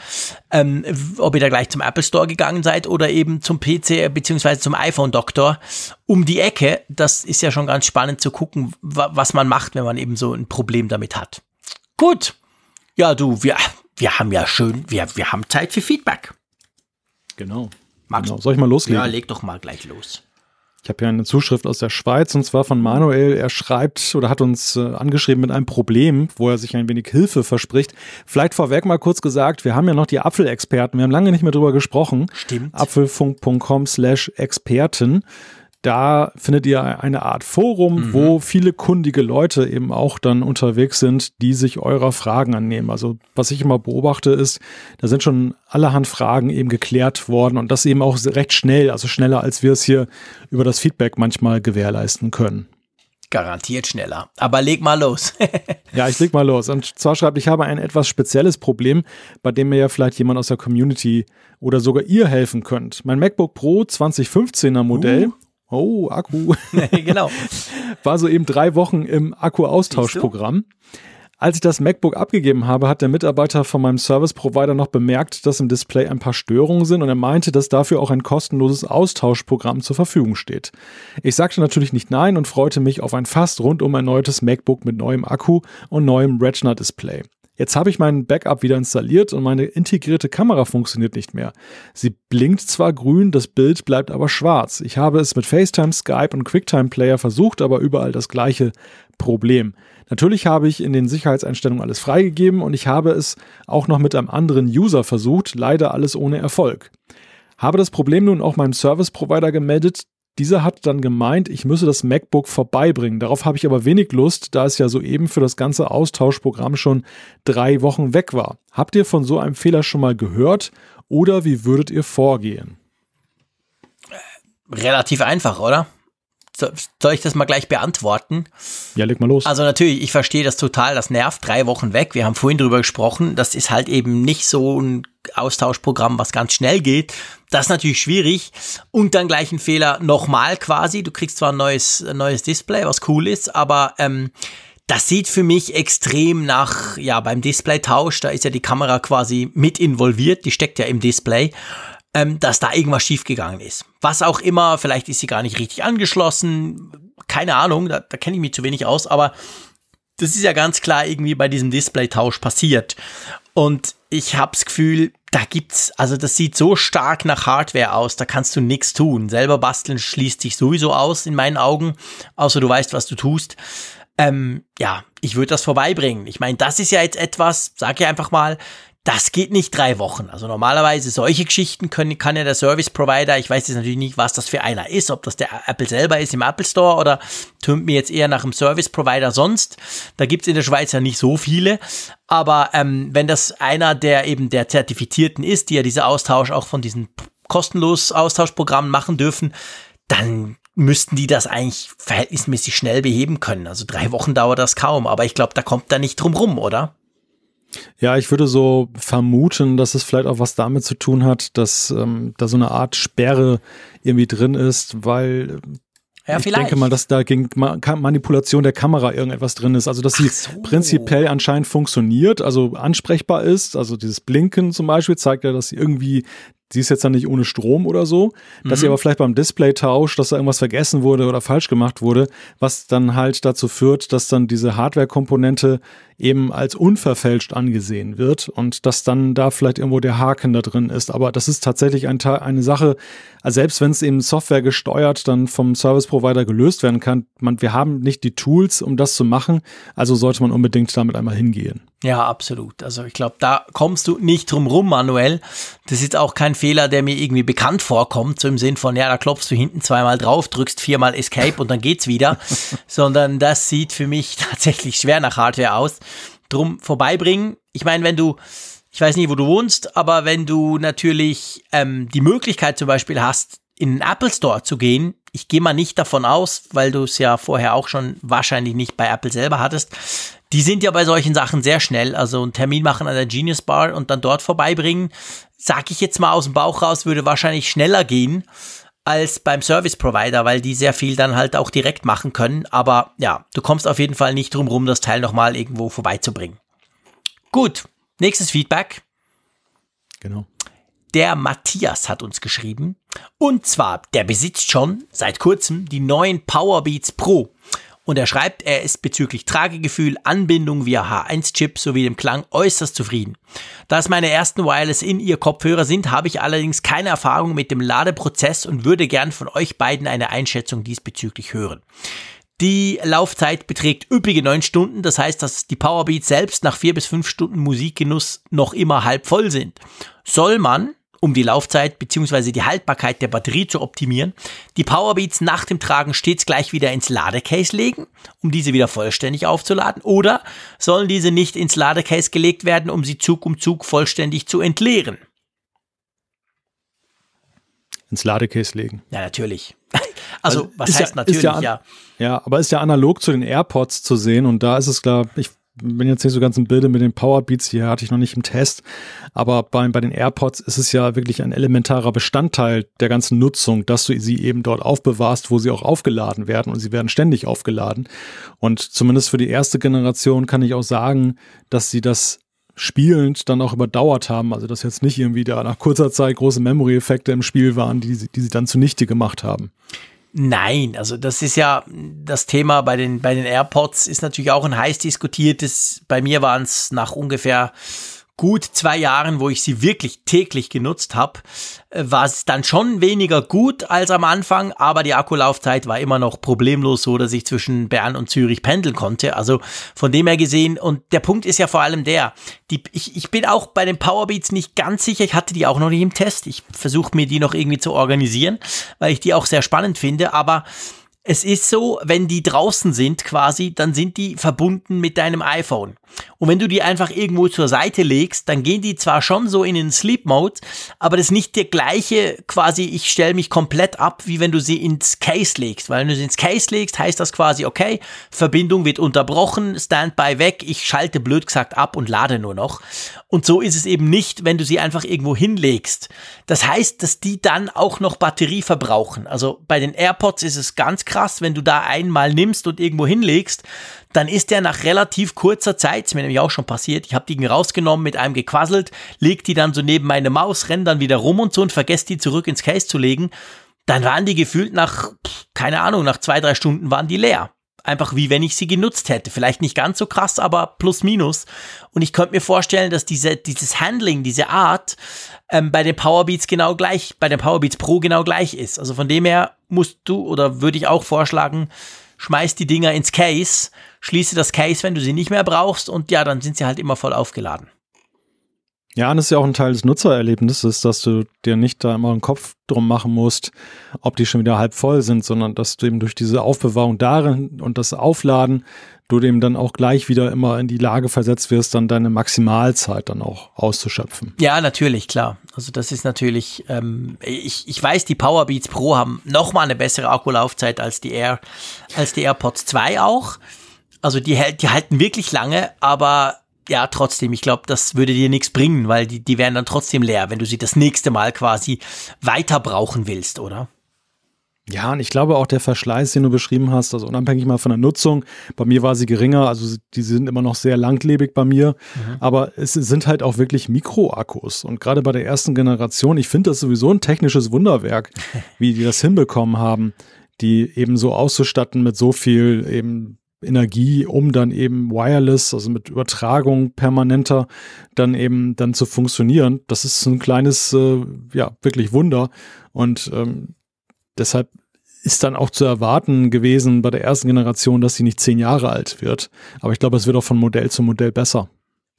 Ähm, ob ihr da gleich zum Apple Store gegangen seid oder eben zum PC bzw. zum iPhone-Doktor um die Ecke. Das ist ja schon ganz spannend zu gucken, was man macht, wenn man eben so ein Problem damit hat. Gut. Ja, du, wir, wir haben ja schön, wir, wir haben Zeit für Feedback. Genau. Magst genau. Soll ich mal loslegen? Ja, leg doch mal gleich los. Ich habe ja eine Zuschrift aus der Schweiz und zwar von Manuel. Er schreibt oder hat uns äh, angeschrieben mit einem Problem, wo er sich ein wenig Hilfe verspricht. Vielleicht vorweg mal kurz gesagt, wir haben ja noch die Apfelexperten. Wir haben lange nicht mehr drüber gesprochen. Stimmt. Apfelfunk.com slash Experten. Da findet ihr eine Art Forum, mhm. wo viele kundige Leute eben auch dann unterwegs sind, die sich eurer Fragen annehmen. Also was ich immer beobachte ist, da sind schon allerhand Fragen eben geklärt worden und das eben auch recht schnell, also schneller als wir es hier über das Feedback manchmal gewährleisten können. Garantiert schneller. Aber leg mal los. ja, ich leg mal los. Und zwar schreibt, ich habe ein etwas spezielles Problem, bei dem mir ja vielleicht jemand aus der Community oder sogar ihr helfen könnt. Mein MacBook Pro 2015er Modell uh. Oh, Akku. genau. War so eben drei Wochen im Akku-Austauschprogramm. Als ich das MacBook abgegeben habe, hat der Mitarbeiter von meinem Service-Provider noch bemerkt, dass im Display ein paar Störungen sind und er meinte, dass dafür auch ein kostenloses Austauschprogramm zur Verfügung steht. Ich sagte natürlich nicht nein und freute mich auf ein fast rundum erneutes MacBook mit neuem Akku und neuem Retina-Display. Jetzt habe ich meinen Backup wieder installiert und meine integrierte Kamera funktioniert nicht mehr. Sie blinkt zwar grün, das Bild bleibt aber schwarz. Ich habe es mit FaceTime, Skype und QuickTime Player versucht, aber überall das gleiche Problem. Natürlich habe ich in den Sicherheitseinstellungen alles freigegeben und ich habe es auch noch mit einem anderen User versucht, leider alles ohne Erfolg. Habe das Problem nun auch meinem Service Provider gemeldet, dieser hat dann gemeint, ich müsse das MacBook vorbeibringen. Darauf habe ich aber wenig Lust, da es ja soeben für das ganze Austauschprogramm schon drei Wochen weg war. Habt ihr von so einem Fehler schon mal gehört oder wie würdet ihr vorgehen? relativ einfach, oder? Soll ich das mal gleich beantworten? Ja, leg mal los. Also natürlich, ich verstehe das total, das nervt, drei Wochen weg. Wir haben vorhin drüber gesprochen, das ist halt eben nicht so ein Austauschprogramm, was ganz schnell geht. Das ist natürlich schwierig. Und dann gleich ein Fehler nochmal quasi. Du kriegst zwar ein neues, ein neues Display, was cool ist, aber ähm, das sieht für mich extrem nach, ja, beim Display-Tausch, da ist ja die Kamera quasi mit involviert, die steckt ja im Display ähm, dass da irgendwas schiefgegangen ist. Was auch immer, vielleicht ist sie gar nicht richtig angeschlossen, keine Ahnung, da, da kenne ich mich zu wenig aus, aber das ist ja ganz klar irgendwie bei diesem Display-Tausch passiert. Und ich habe das Gefühl, da gibt's, also das sieht so stark nach Hardware aus, da kannst du nichts tun. Selber basteln schließt sich sowieso aus in meinen Augen, außer du weißt, was du tust. Ähm, ja, ich würde das vorbeibringen. Ich meine, das ist ja jetzt etwas, sag ich einfach mal, das geht nicht drei Wochen. Also normalerweise solche Geschichten können, kann ja der Service Provider, ich weiß jetzt natürlich nicht, was das für einer ist, ob das der Apple selber ist im Apple Store oder tönt mir jetzt eher nach einem Service Provider sonst. Da gibt's in der Schweiz ja nicht so viele. Aber ähm, wenn das einer der eben der Zertifizierten ist, die ja diese Austausch auch von diesen kostenlos Austauschprogrammen machen dürfen, dann müssten die das eigentlich verhältnismäßig schnell beheben können. Also drei Wochen dauert das kaum, aber ich glaube, da kommt da nicht drum rum, oder? Ja, ich würde so vermuten, dass es vielleicht auch was damit zu tun hat, dass ähm, da so eine Art Sperre irgendwie drin ist, weil ja, ich vielleicht. denke mal, dass da gegen Manipulation der Kamera irgendetwas drin ist. Also, dass sie so. prinzipiell anscheinend funktioniert, also ansprechbar ist. Also, dieses Blinken zum Beispiel zeigt ja, dass sie irgendwie Sie ist jetzt dann nicht ohne Strom oder so, mhm. dass sie mhm. aber vielleicht beim Display-Tausch, dass da irgendwas vergessen wurde oder falsch gemacht wurde, was dann halt dazu führt, dass dann diese Hardware-Komponente eben als unverfälscht angesehen wird und dass dann da vielleicht irgendwo der Haken da drin ist. Aber das ist tatsächlich ein, eine Sache, also selbst wenn es eben Software gesteuert dann vom Service Provider gelöst werden kann, man, wir haben nicht die Tools, um das zu machen, also sollte man unbedingt damit einmal hingehen. Ja, absolut. Also ich glaube, da kommst du nicht drum rum, Manuel. Das ist auch kein Fehler, der mir irgendwie bekannt vorkommt, so im Sinn von, ja, da klopfst du hinten zweimal drauf, drückst viermal Escape und dann geht's wieder, sondern das sieht für mich tatsächlich schwer nach Hardware aus drum vorbeibringen. Ich meine, wenn du, ich weiß nicht, wo du wohnst, aber wenn du natürlich ähm, die Möglichkeit zum Beispiel hast, in den Apple Store zu gehen, ich gehe mal nicht davon aus, weil du es ja vorher auch schon wahrscheinlich nicht bei Apple selber hattest. Die sind ja bei solchen Sachen sehr schnell. Also einen Termin machen an der Genius Bar und dann dort vorbeibringen, sag ich jetzt mal aus dem Bauch raus, würde wahrscheinlich schneller gehen als beim Service Provider, weil die sehr viel dann halt auch direkt machen können. Aber ja, du kommst auf jeden Fall nicht drum rum, das Teil nochmal irgendwo vorbeizubringen. Gut, nächstes Feedback. Genau. Der Matthias hat uns geschrieben. Und zwar, der besitzt schon seit kurzem die neuen Powerbeats Pro. Und er schreibt, er ist bezüglich Tragegefühl, Anbindung via H1-Chip sowie dem Klang äußerst zufrieden. Da es meine ersten Wireless-In-Ear-Kopfhörer sind, habe ich allerdings keine Erfahrung mit dem Ladeprozess und würde gern von euch beiden eine Einschätzung diesbezüglich hören. Die Laufzeit beträgt üppige neun Stunden, das heißt, dass die Powerbeats selbst nach vier bis fünf Stunden Musikgenuss noch immer halb voll sind. Soll man, um die Laufzeit bzw. die Haltbarkeit der Batterie zu optimieren, die Powerbeats nach dem Tragen stets gleich wieder ins Ladecase legen, um diese wieder vollständig aufzuladen, oder sollen diese nicht ins Ladecase gelegt werden, um sie Zug um Zug vollständig zu entleeren? Ins Ladecase legen. Ja, natürlich. Also, also was heißt ja, natürlich, ja, ja. Ja, aber ist ja analog zu den AirPods zu sehen und da ist es klar, ich bin jetzt nicht so ganz im Bilde mit den Powerbeats, hier hatte ich noch nicht im Test, aber bei, bei den AirPods ist es ja wirklich ein elementarer Bestandteil der ganzen Nutzung, dass du sie eben dort aufbewahrst, wo sie auch aufgeladen werden und sie werden ständig aufgeladen. Und zumindest für die erste Generation kann ich auch sagen, dass sie das spielend dann auch überdauert haben. Also dass jetzt nicht irgendwie da nach kurzer Zeit große Memory-Effekte im Spiel waren, die, die sie dann zunichte gemacht haben. Nein, also das ist ja das Thema bei den, bei den AirPods ist natürlich auch ein heiß diskutiertes. Bei mir waren es nach ungefähr gut zwei Jahren, wo ich sie wirklich täglich genutzt habe, äh, war es dann schon weniger gut als am Anfang, aber die Akkulaufzeit war immer noch problemlos so, dass ich zwischen Bern und Zürich pendeln konnte. Also von dem her gesehen, und der Punkt ist ja vor allem der, die, ich, ich bin auch bei den Powerbeats nicht ganz sicher, ich hatte die auch noch nicht im Test. Ich versuche mir die noch irgendwie zu organisieren, weil ich die auch sehr spannend finde, aber es ist so, wenn die draußen sind quasi, dann sind die verbunden mit deinem iPhone. Und wenn du die einfach irgendwo zur Seite legst, dann gehen die zwar schon so in den Sleep Mode, aber das ist nicht der gleiche quasi, ich stelle mich komplett ab, wie wenn du sie ins Case legst. Weil wenn du sie ins Case legst, heißt das quasi, okay, Verbindung wird unterbrochen, Standby weg, ich schalte blöd gesagt ab und lade nur noch. Und so ist es eben nicht, wenn du sie einfach irgendwo hinlegst. Das heißt, dass die dann auch noch Batterie verbrauchen. Also bei den AirPods ist es ganz krass, wenn du da einmal nimmst und irgendwo hinlegst, dann ist der nach relativ kurzer Zeit, ist mir nämlich auch schon passiert, ich habe die rausgenommen, mit einem gequasselt, leg die dann so neben meine Maus, renn dann wieder rum und so und vergesst die zurück ins Case zu legen. Dann waren die gefühlt nach, keine Ahnung, nach zwei, drei Stunden waren die leer. Einfach wie wenn ich sie genutzt hätte. Vielleicht nicht ganz so krass, aber plus minus. Und ich könnte mir vorstellen, dass diese, dieses Handling, diese Art ähm, bei den Powerbeats genau gleich, bei den Powerbeats Pro genau gleich ist. Also von dem her musst du oder würde ich auch vorschlagen, schmeiß die Dinger ins Case, schließe das Case, wenn du sie nicht mehr brauchst und ja, dann sind sie halt immer voll aufgeladen. Ja, und das ist ja auch ein Teil des Nutzererlebnisses, dass du dir nicht da immer einen Kopf drum machen musst, ob die schon wieder halb voll sind, sondern dass du eben durch diese Aufbewahrung darin und das Aufladen, du dem dann auch gleich wieder immer in die Lage versetzt wirst, dann deine Maximalzeit dann auch auszuschöpfen. Ja, natürlich, klar. Also das ist natürlich, ähm, ich, ich weiß, die Powerbeats Pro haben nochmal eine bessere Akkulaufzeit als die Air, als die AirPods 2 auch. Also die, die halten wirklich lange, aber ja, trotzdem, ich glaube, das würde dir nichts bringen, weil die, die wären dann trotzdem leer, wenn du sie das nächste Mal quasi weiter brauchen willst, oder? Ja, und ich glaube auch der Verschleiß, den du beschrieben hast, also unabhängig mal von der Nutzung, bei mir war sie geringer, also die sind immer noch sehr langlebig bei mir, mhm. aber es sind halt auch wirklich Mikroakkus und gerade bei der ersten Generation, ich finde das sowieso ein technisches Wunderwerk, wie die das hinbekommen haben, die eben so auszustatten mit so viel eben Energie, um dann eben wireless, also mit Übertragung permanenter, dann eben dann zu funktionieren. Das ist ein kleines, äh, ja, wirklich Wunder. Und ähm, deshalb ist dann auch zu erwarten gewesen bei der ersten Generation, dass sie nicht zehn Jahre alt wird. Aber ich glaube, es wird auch von Modell zu Modell besser.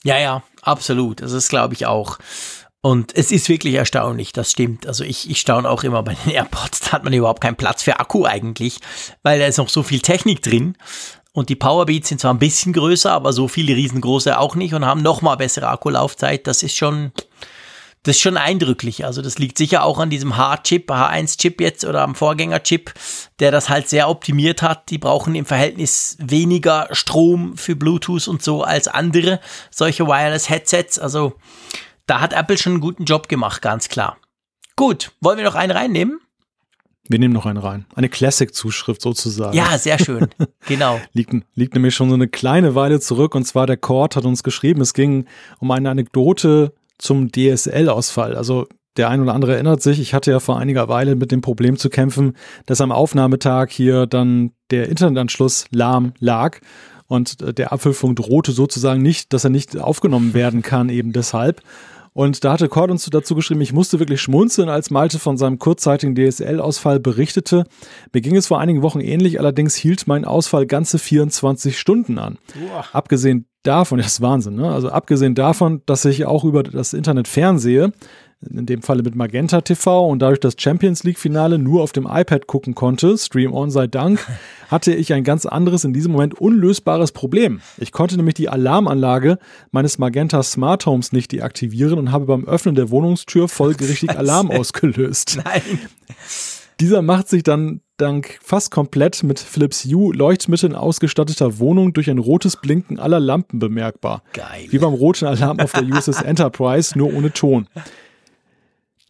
Ja, ja, absolut. Das ist, glaube ich, auch. Und es ist wirklich erstaunlich, das stimmt. Also ich, ich staune auch immer bei den AirPods, da hat man überhaupt keinen Platz für Akku eigentlich, weil da ist noch so viel Technik drin. Und die Powerbeats sind zwar ein bisschen größer, aber so viele riesengroße auch nicht und haben nochmal bessere Akkulaufzeit. Das ist schon, das ist schon eindrücklich. Also das liegt sicher auch an diesem H-Chip, H1-Chip jetzt oder am Vorgänger-Chip, der das halt sehr optimiert hat. Die brauchen im Verhältnis weniger Strom für Bluetooth und so als andere solche Wireless-Headsets. Also da hat Apple schon einen guten Job gemacht, ganz klar. Gut, wollen wir noch einen reinnehmen? Wir nehmen noch einen rein. Eine Classic-Zuschrift sozusagen. Ja, sehr schön. Genau. liegt, liegt nämlich schon so eine kleine Weile zurück. Und zwar der Cord hat uns geschrieben, es ging um eine Anekdote zum DSL-Ausfall. Also der ein oder andere erinnert sich, ich hatte ja vor einiger Weile mit dem Problem zu kämpfen, dass am Aufnahmetag hier dann der Internetanschluss lahm lag und äh, der Apfelfunk drohte sozusagen nicht, dass er nicht aufgenommen werden kann, eben deshalb. Und da hatte Cord uns dazu geschrieben, ich musste wirklich schmunzeln, als Malte von seinem kurzzeitigen DSL-Ausfall berichtete. Mir ging es vor einigen Wochen ähnlich, allerdings hielt mein Ausfall ganze 24 Stunden an. Uah. Abgesehen davon, das ist Wahnsinn, ne? Also abgesehen davon, dass ich auch über das Internet fernsehe, in dem Falle mit Magenta TV und dadurch das Champions League Finale nur auf dem iPad gucken konnte, Stream On sei Dank, hatte ich ein ganz anderes, in diesem Moment unlösbares Problem. Ich konnte nämlich die Alarmanlage meines Magenta Smart Homes nicht deaktivieren und habe beim Öffnen der Wohnungstür folgerichtig Alarm ausgelöst. Nein. Dieser macht sich dann dank fast komplett mit Philips Hue Leuchtmitteln ausgestatteter Wohnung durch ein rotes Blinken aller Lampen bemerkbar. Geil. Wie beim roten Alarm auf der USS Enterprise, nur ohne Ton.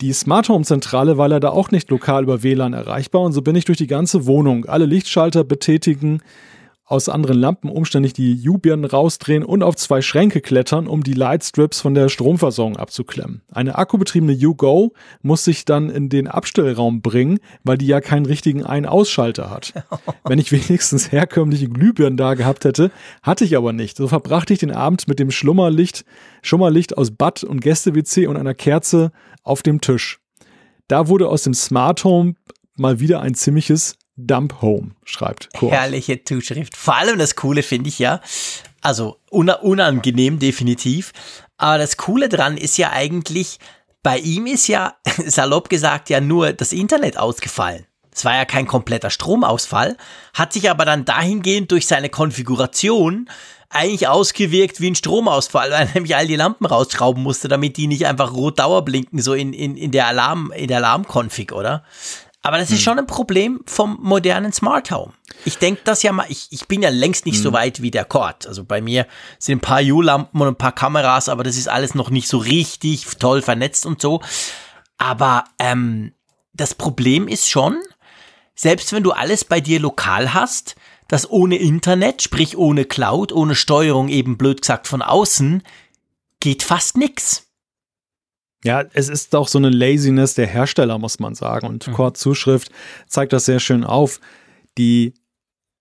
Die Smart Home Zentrale war leider auch nicht lokal über WLAN erreichbar. Und so bin ich durch die ganze Wohnung alle Lichtschalter betätigen, aus anderen Lampen umständlich die U-Birnen rausdrehen und auf zwei Schränke klettern, um die Lightstrips von der Stromversorgung abzuklemmen. Eine akkubetriebene U-Go muss sich dann in den Abstellraum bringen, weil die ja keinen richtigen Ein-Ausschalter hat. Wenn ich wenigstens herkömmliche Glühbirnen da gehabt hätte, hatte ich aber nicht. So verbrachte ich den Abend mit dem Schlummerlicht, Schummerlicht aus Bad und Gäste-WC und einer Kerze auf dem Tisch. Da wurde aus dem Smart Home mal wieder ein ziemliches Dump Home, schreibt Kurt. Herrliche Zuschrift. Vor allem das Coole finde ich ja, also unangenehm definitiv, aber das Coole dran ist ja eigentlich, bei ihm ist ja, salopp gesagt, ja nur das Internet ausgefallen. Es war ja kein kompletter Stromausfall, hat sich aber dann dahingehend durch seine Konfiguration eigentlich ausgewirkt wie ein Stromausfall, weil er nämlich all die Lampen rausschrauben musste, damit die nicht einfach rot Dauer blinken, so in, in, in der Alarm, in der Alarmkonfig, oder? Aber das ist hm. schon ein Problem vom modernen Smart Home. Ich denke das ja mal, ich, ich bin ja längst nicht hm. so weit wie der Cord. Also bei mir sind ein paar U-Lampen und ein paar Kameras, aber das ist alles noch nicht so richtig toll vernetzt und so. Aber ähm, das Problem ist schon, selbst wenn du alles bei dir lokal hast, dass ohne Internet, sprich ohne Cloud, ohne Steuerung eben blöd gesagt von außen, geht fast nix. Ja, es ist auch so eine Laziness der Hersteller, muss man sagen. Und mhm. Core Zuschrift zeigt das sehr schön auf. Die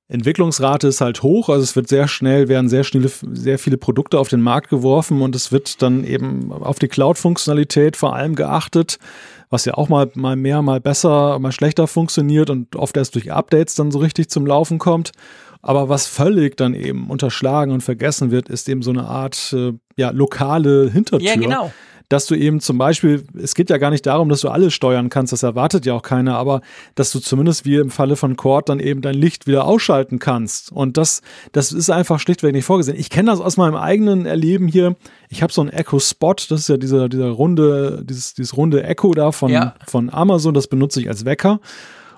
Entwicklungsrate ist halt hoch, also es wird sehr schnell, werden sehr schnell sehr viele Produkte auf den Markt geworfen und es wird dann eben auf die Cloud-Funktionalität vor allem geachtet, was ja auch mal, mal mehr, mal besser, mal schlechter funktioniert und oft erst durch Updates dann so richtig zum Laufen kommt. Aber was völlig dann eben unterschlagen und vergessen wird, ist eben so eine Art äh, ja, lokale Hintertür. Ja, genau dass du eben zum Beispiel, es geht ja gar nicht darum, dass du alles steuern kannst, das erwartet ja auch keiner, aber dass du zumindest wie im Falle von Cord dann eben dein Licht wieder ausschalten kannst. Und das, das ist einfach schlichtweg nicht vorgesehen. Ich kenne das aus meinem eigenen Erleben hier. Ich habe so ein Echo Spot, das ist ja dieser, dieser runde, dieses, dieses runde Echo da von, ja. von Amazon, das benutze ich als Wecker.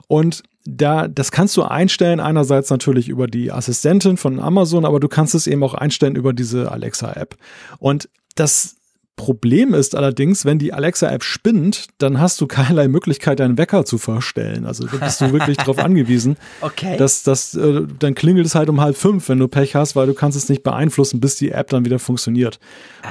Und da, das kannst du einstellen, einerseits natürlich über die Assistentin von Amazon, aber du kannst es eben auch einstellen über diese Alexa-App. Und das Problem ist allerdings, wenn die Alexa-App spinnt, dann hast du keinerlei Möglichkeit, deinen Wecker zu verstellen. Also da bist du wirklich darauf angewiesen. Okay. Dass, dass, äh, dann klingelt es halt um halb fünf, wenn du Pech hast, weil du kannst es nicht beeinflussen, bis die App dann wieder funktioniert.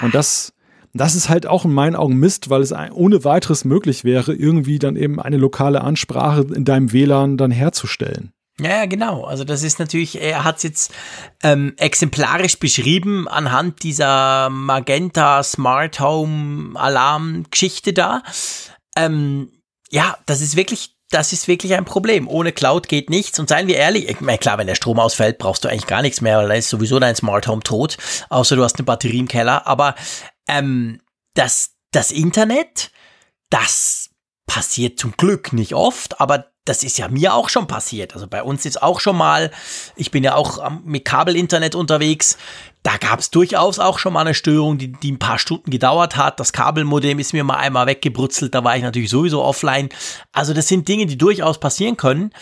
Und das, das ist halt auch in meinen Augen Mist, weil es ohne weiteres möglich wäre, irgendwie dann eben eine lokale Ansprache in deinem WLAN dann herzustellen. Ja, ja, genau. Also das ist natürlich, er hat es jetzt ähm, exemplarisch beschrieben anhand dieser Magenta Smart Home Alarm Geschichte da. Ähm, ja, das ist wirklich das ist wirklich ein Problem. Ohne Cloud geht nichts. Und seien wir ehrlich, ich meine, klar, wenn der Strom ausfällt, brauchst du eigentlich gar nichts mehr, weil dann ist sowieso dein Smart Home tot, außer du hast eine Batterie im Keller. Aber ähm, das, das Internet, das passiert zum Glück nicht oft, aber das ist ja mir auch schon passiert. Also bei uns ist auch schon mal, ich bin ja auch mit Kabelinternet unterwegs, da gab es durchaus auch schon mal eine Störung, die, die ein paar Stunden gedauert hat. Das Kabelmodem ist mir mal einmal weggebrutzelt, da war ich natürlich sowieso offline. Also das sind Dinge, die durchaus passieren können.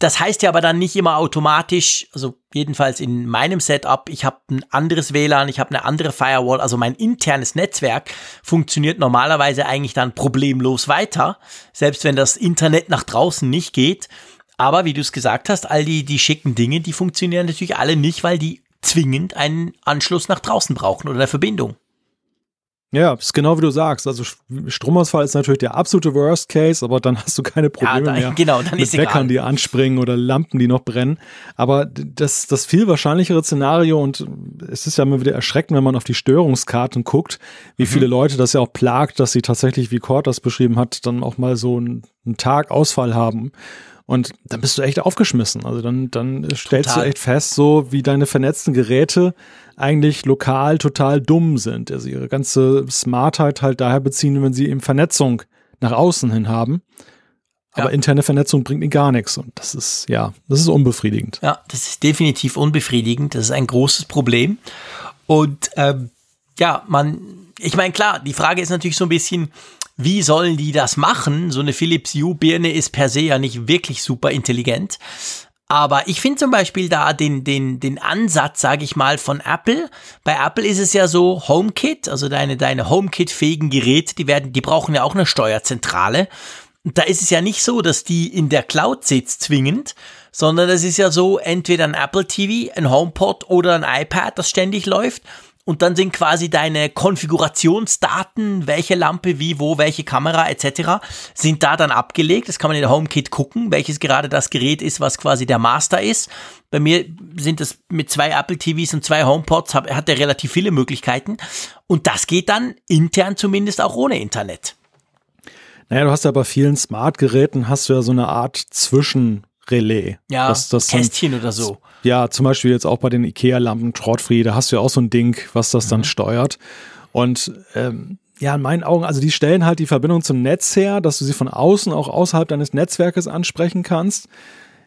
Das heißt ja aber dann nicht immer automatisch, also jedenfalls in meinem Setup, ich habe ein anderes WLAN, ich habe eine andere Firewall, also mein internes Netzwerk funktioniert normalerweise eigentlich dann problemlos weiter, selbst wenn das Internet nach draußen nicht geht. Aber wie du es gesagt hast, all die, die schicken Dinge, die funktionieren natürlich alle nicht, weil die zwingend einen Anschluss nach draußen brauchen oder eine Verbindung. Ja, ist genau wie du sagst. Also Stromausfall ist natürlich der absolute Worst Case, aber dann hast du keine Probleme ja, dann, mehr genau, dann mit Weckern, die anspringen oder Lampen, die noch brennen. Aber das, das viel wahrscheinlichere Szenario und es ist ja immer wieder erschreckend, wenn man auf die Störungskarten guckt, wie mhm. viele Leute das ja auch plagt, dass sie tatsächlich, wie Kurt das beschrieben hat, dann auch mal so einen, einen Tag Ausfall haben. Und dann bist du echt aufgeschmissen. Also dann, dann stellst Total. du echt fest, so wie deine vernetzten Geräte eigentlich lokal total dumm sind. Also ihre ganze Smartheit halt daher beziehen, wenn sie eben Vernetzung nach außen hin haben. Aber ja. interne Vernetzung bringt ihnen gar nichts. Und das ist, ja, das ist unbefriedigend. Ja, das ist definitiv unbefriedigend. Das ist ein großes Problem. Und ähm, ja, man, ich meine, klar, die Frage ist natürlich so ein bisschen, wie sollen die das machen? So eine Philips Hue-Birne ist per se ja nicht wirklich super intelligent. Aber ich finde zum Beispiel da den, den, den Ansatz, sage ich mal, von Apple. Bei Apple ist es ja so, HomeKit, also deine, deine HomeKit-fähigen Geräte, die werden, die brauchen ja auch eine Steuerzentrale. Da ist es ja nicht so, dass die in der Cloud sitzt zwingend, sondern das ist ja so, entweder ein Apple TV, ein HomePod oder ein iPad, das ständig läuft und dann sind quasi deine Konfigurationsdaten, welche Lampe, wie, wo, welche Kamera etc. sind da dann abgelegt. Das kann man in der HomeKit gucken, welches gerade das Gerät ist, was quasi der Master ist. Bei mir sind es mit zwei Apple TVs und zwei HomePods, hat er relativ viele Möglichkeiten. Und das geht dann intern zumindest auch ohne Internet. Naja, du hast ja bei vielen Smart-Geräten hast du ja so eine Art Zwischen- Relais. Ja, das, das Kästchen dann, oder so. Ja, zum Beispiel jetzt auch bei den IKEA-Lampen Trottfried, da hast du ja auch so ein Ding, was das mhm. dann steuert. Und ähm, ja, in meinen Augen, also die stellen halt die Verbindung zum Netz her, dass du sie von außen auch außerhalb deines Netzwerkes ansprechen kannst.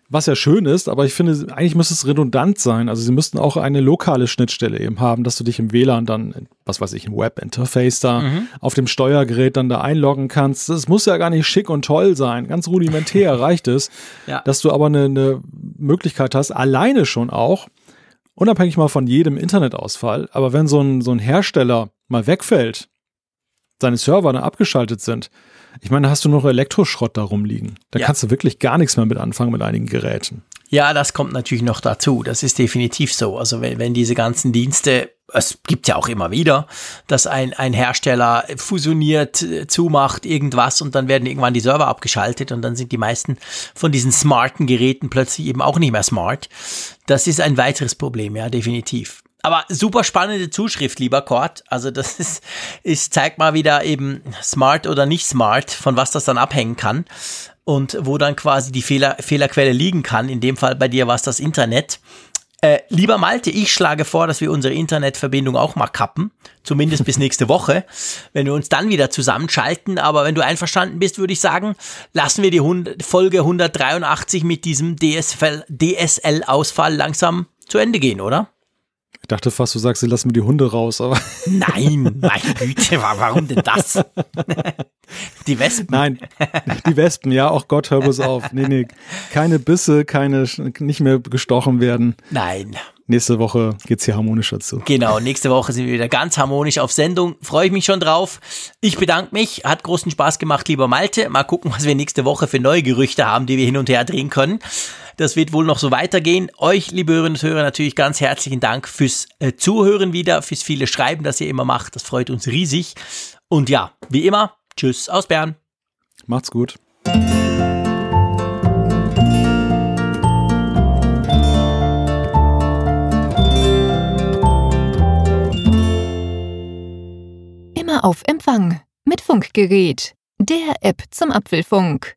Was ja schön ist, aber ich finde, eigentlich müsste es redundant sein. Also sie müssten auch eine lokale Schnittstelle eben haben, dass du dich im WLAN dann, was weiß ich, ein Webinterface da mhm. auf dem Steuergerät dann da einloggen kannst. Das muss ja gar nicht schick und toll sein. Ganz rudimentär reicht es, ja. dass du aber eine, eine Möglichkeit hast, alleine schon auch, unabhängig mal von jedem Internetausfall, aber wenn so ein, so ein Hersteller mal wegfällt, seine Server dann abgeschaltet sind, ich meine, da hast du noch Elektroschrott da rumliegen. Da ja. kannst du wirklich gar nichts mehr mit anfangen mit einigen Geräten. Ja, das kommt natürlich noch dazu. Das ist definitiv so. Also wenn, wenn diese ganzen Dienste, es gibt ja auch immer wieder, dass ein, ein Hersteller fusioniert, zumacht, irgendwas und dann werden irgendwann die Server abgeschaltet und dann sind die meisten von diesen smarten Geräten plötzlich eben auch nicht mehr smart. Das ist ein weiteres Problem, ja, definitiv. Aber super spannende Zuschrift, lieber Kort. Also das ist, ist, zeigt mal wieder eben smart oder nicht smart, von was das dann abhängen kann. Und wo dann quasi die Fehler, Fehlerquelle liegen kann. In dem Fall bei dir war es das Internet. Äh, lieber Malte, ich schlage vor, dass wir unsere Internetverbindung auch mal kappen. Zumindest bis nächste Woche. Wenn wir uns dann wieder zusammenschalten. Aber wenn du einverstanden bist, würde ich sagen, lassen wir die Folge 183 mit diesem DSL-Ausfall langsam zu Ende gehen, oder? Ich dachte fast, du sagst, sie lassen mir die Hunde raus, aber. Nein, meine Güte, warum denn das? Die Wespen. Nein, die Wespen, ja, auch Gott, hör bloß auf. Nee, nee, keine Bisse, keine, nicht mehr gestochen werden. Nein. Nächste Woche geht's hier harmonischer zu. Genau, nächste Woche sind wir wieder ganz harmonisch auf Sendung. Freue ich mich schon drauf. Ich bedanke mich. Hat großen Spaß gemacht, lieber Malte. Mal gucken, was wir nächste Woche für neue Gerüchte haben, die wir hin und her drehen können. Das wird wohl noch so weitergehen. Euch, liebe Hörerinnen und Hörer, natürlich ganz herzlichen Dank fürs äh, Zuhören wieder, fürs viele Schreiben, das ihr immer macht. Das freut uns riesig. Und ja, wie immer, tschüss aus Bern. Macht's gut. Immer auf Empfang mit Funkgerät, der App zum Apfelfunk.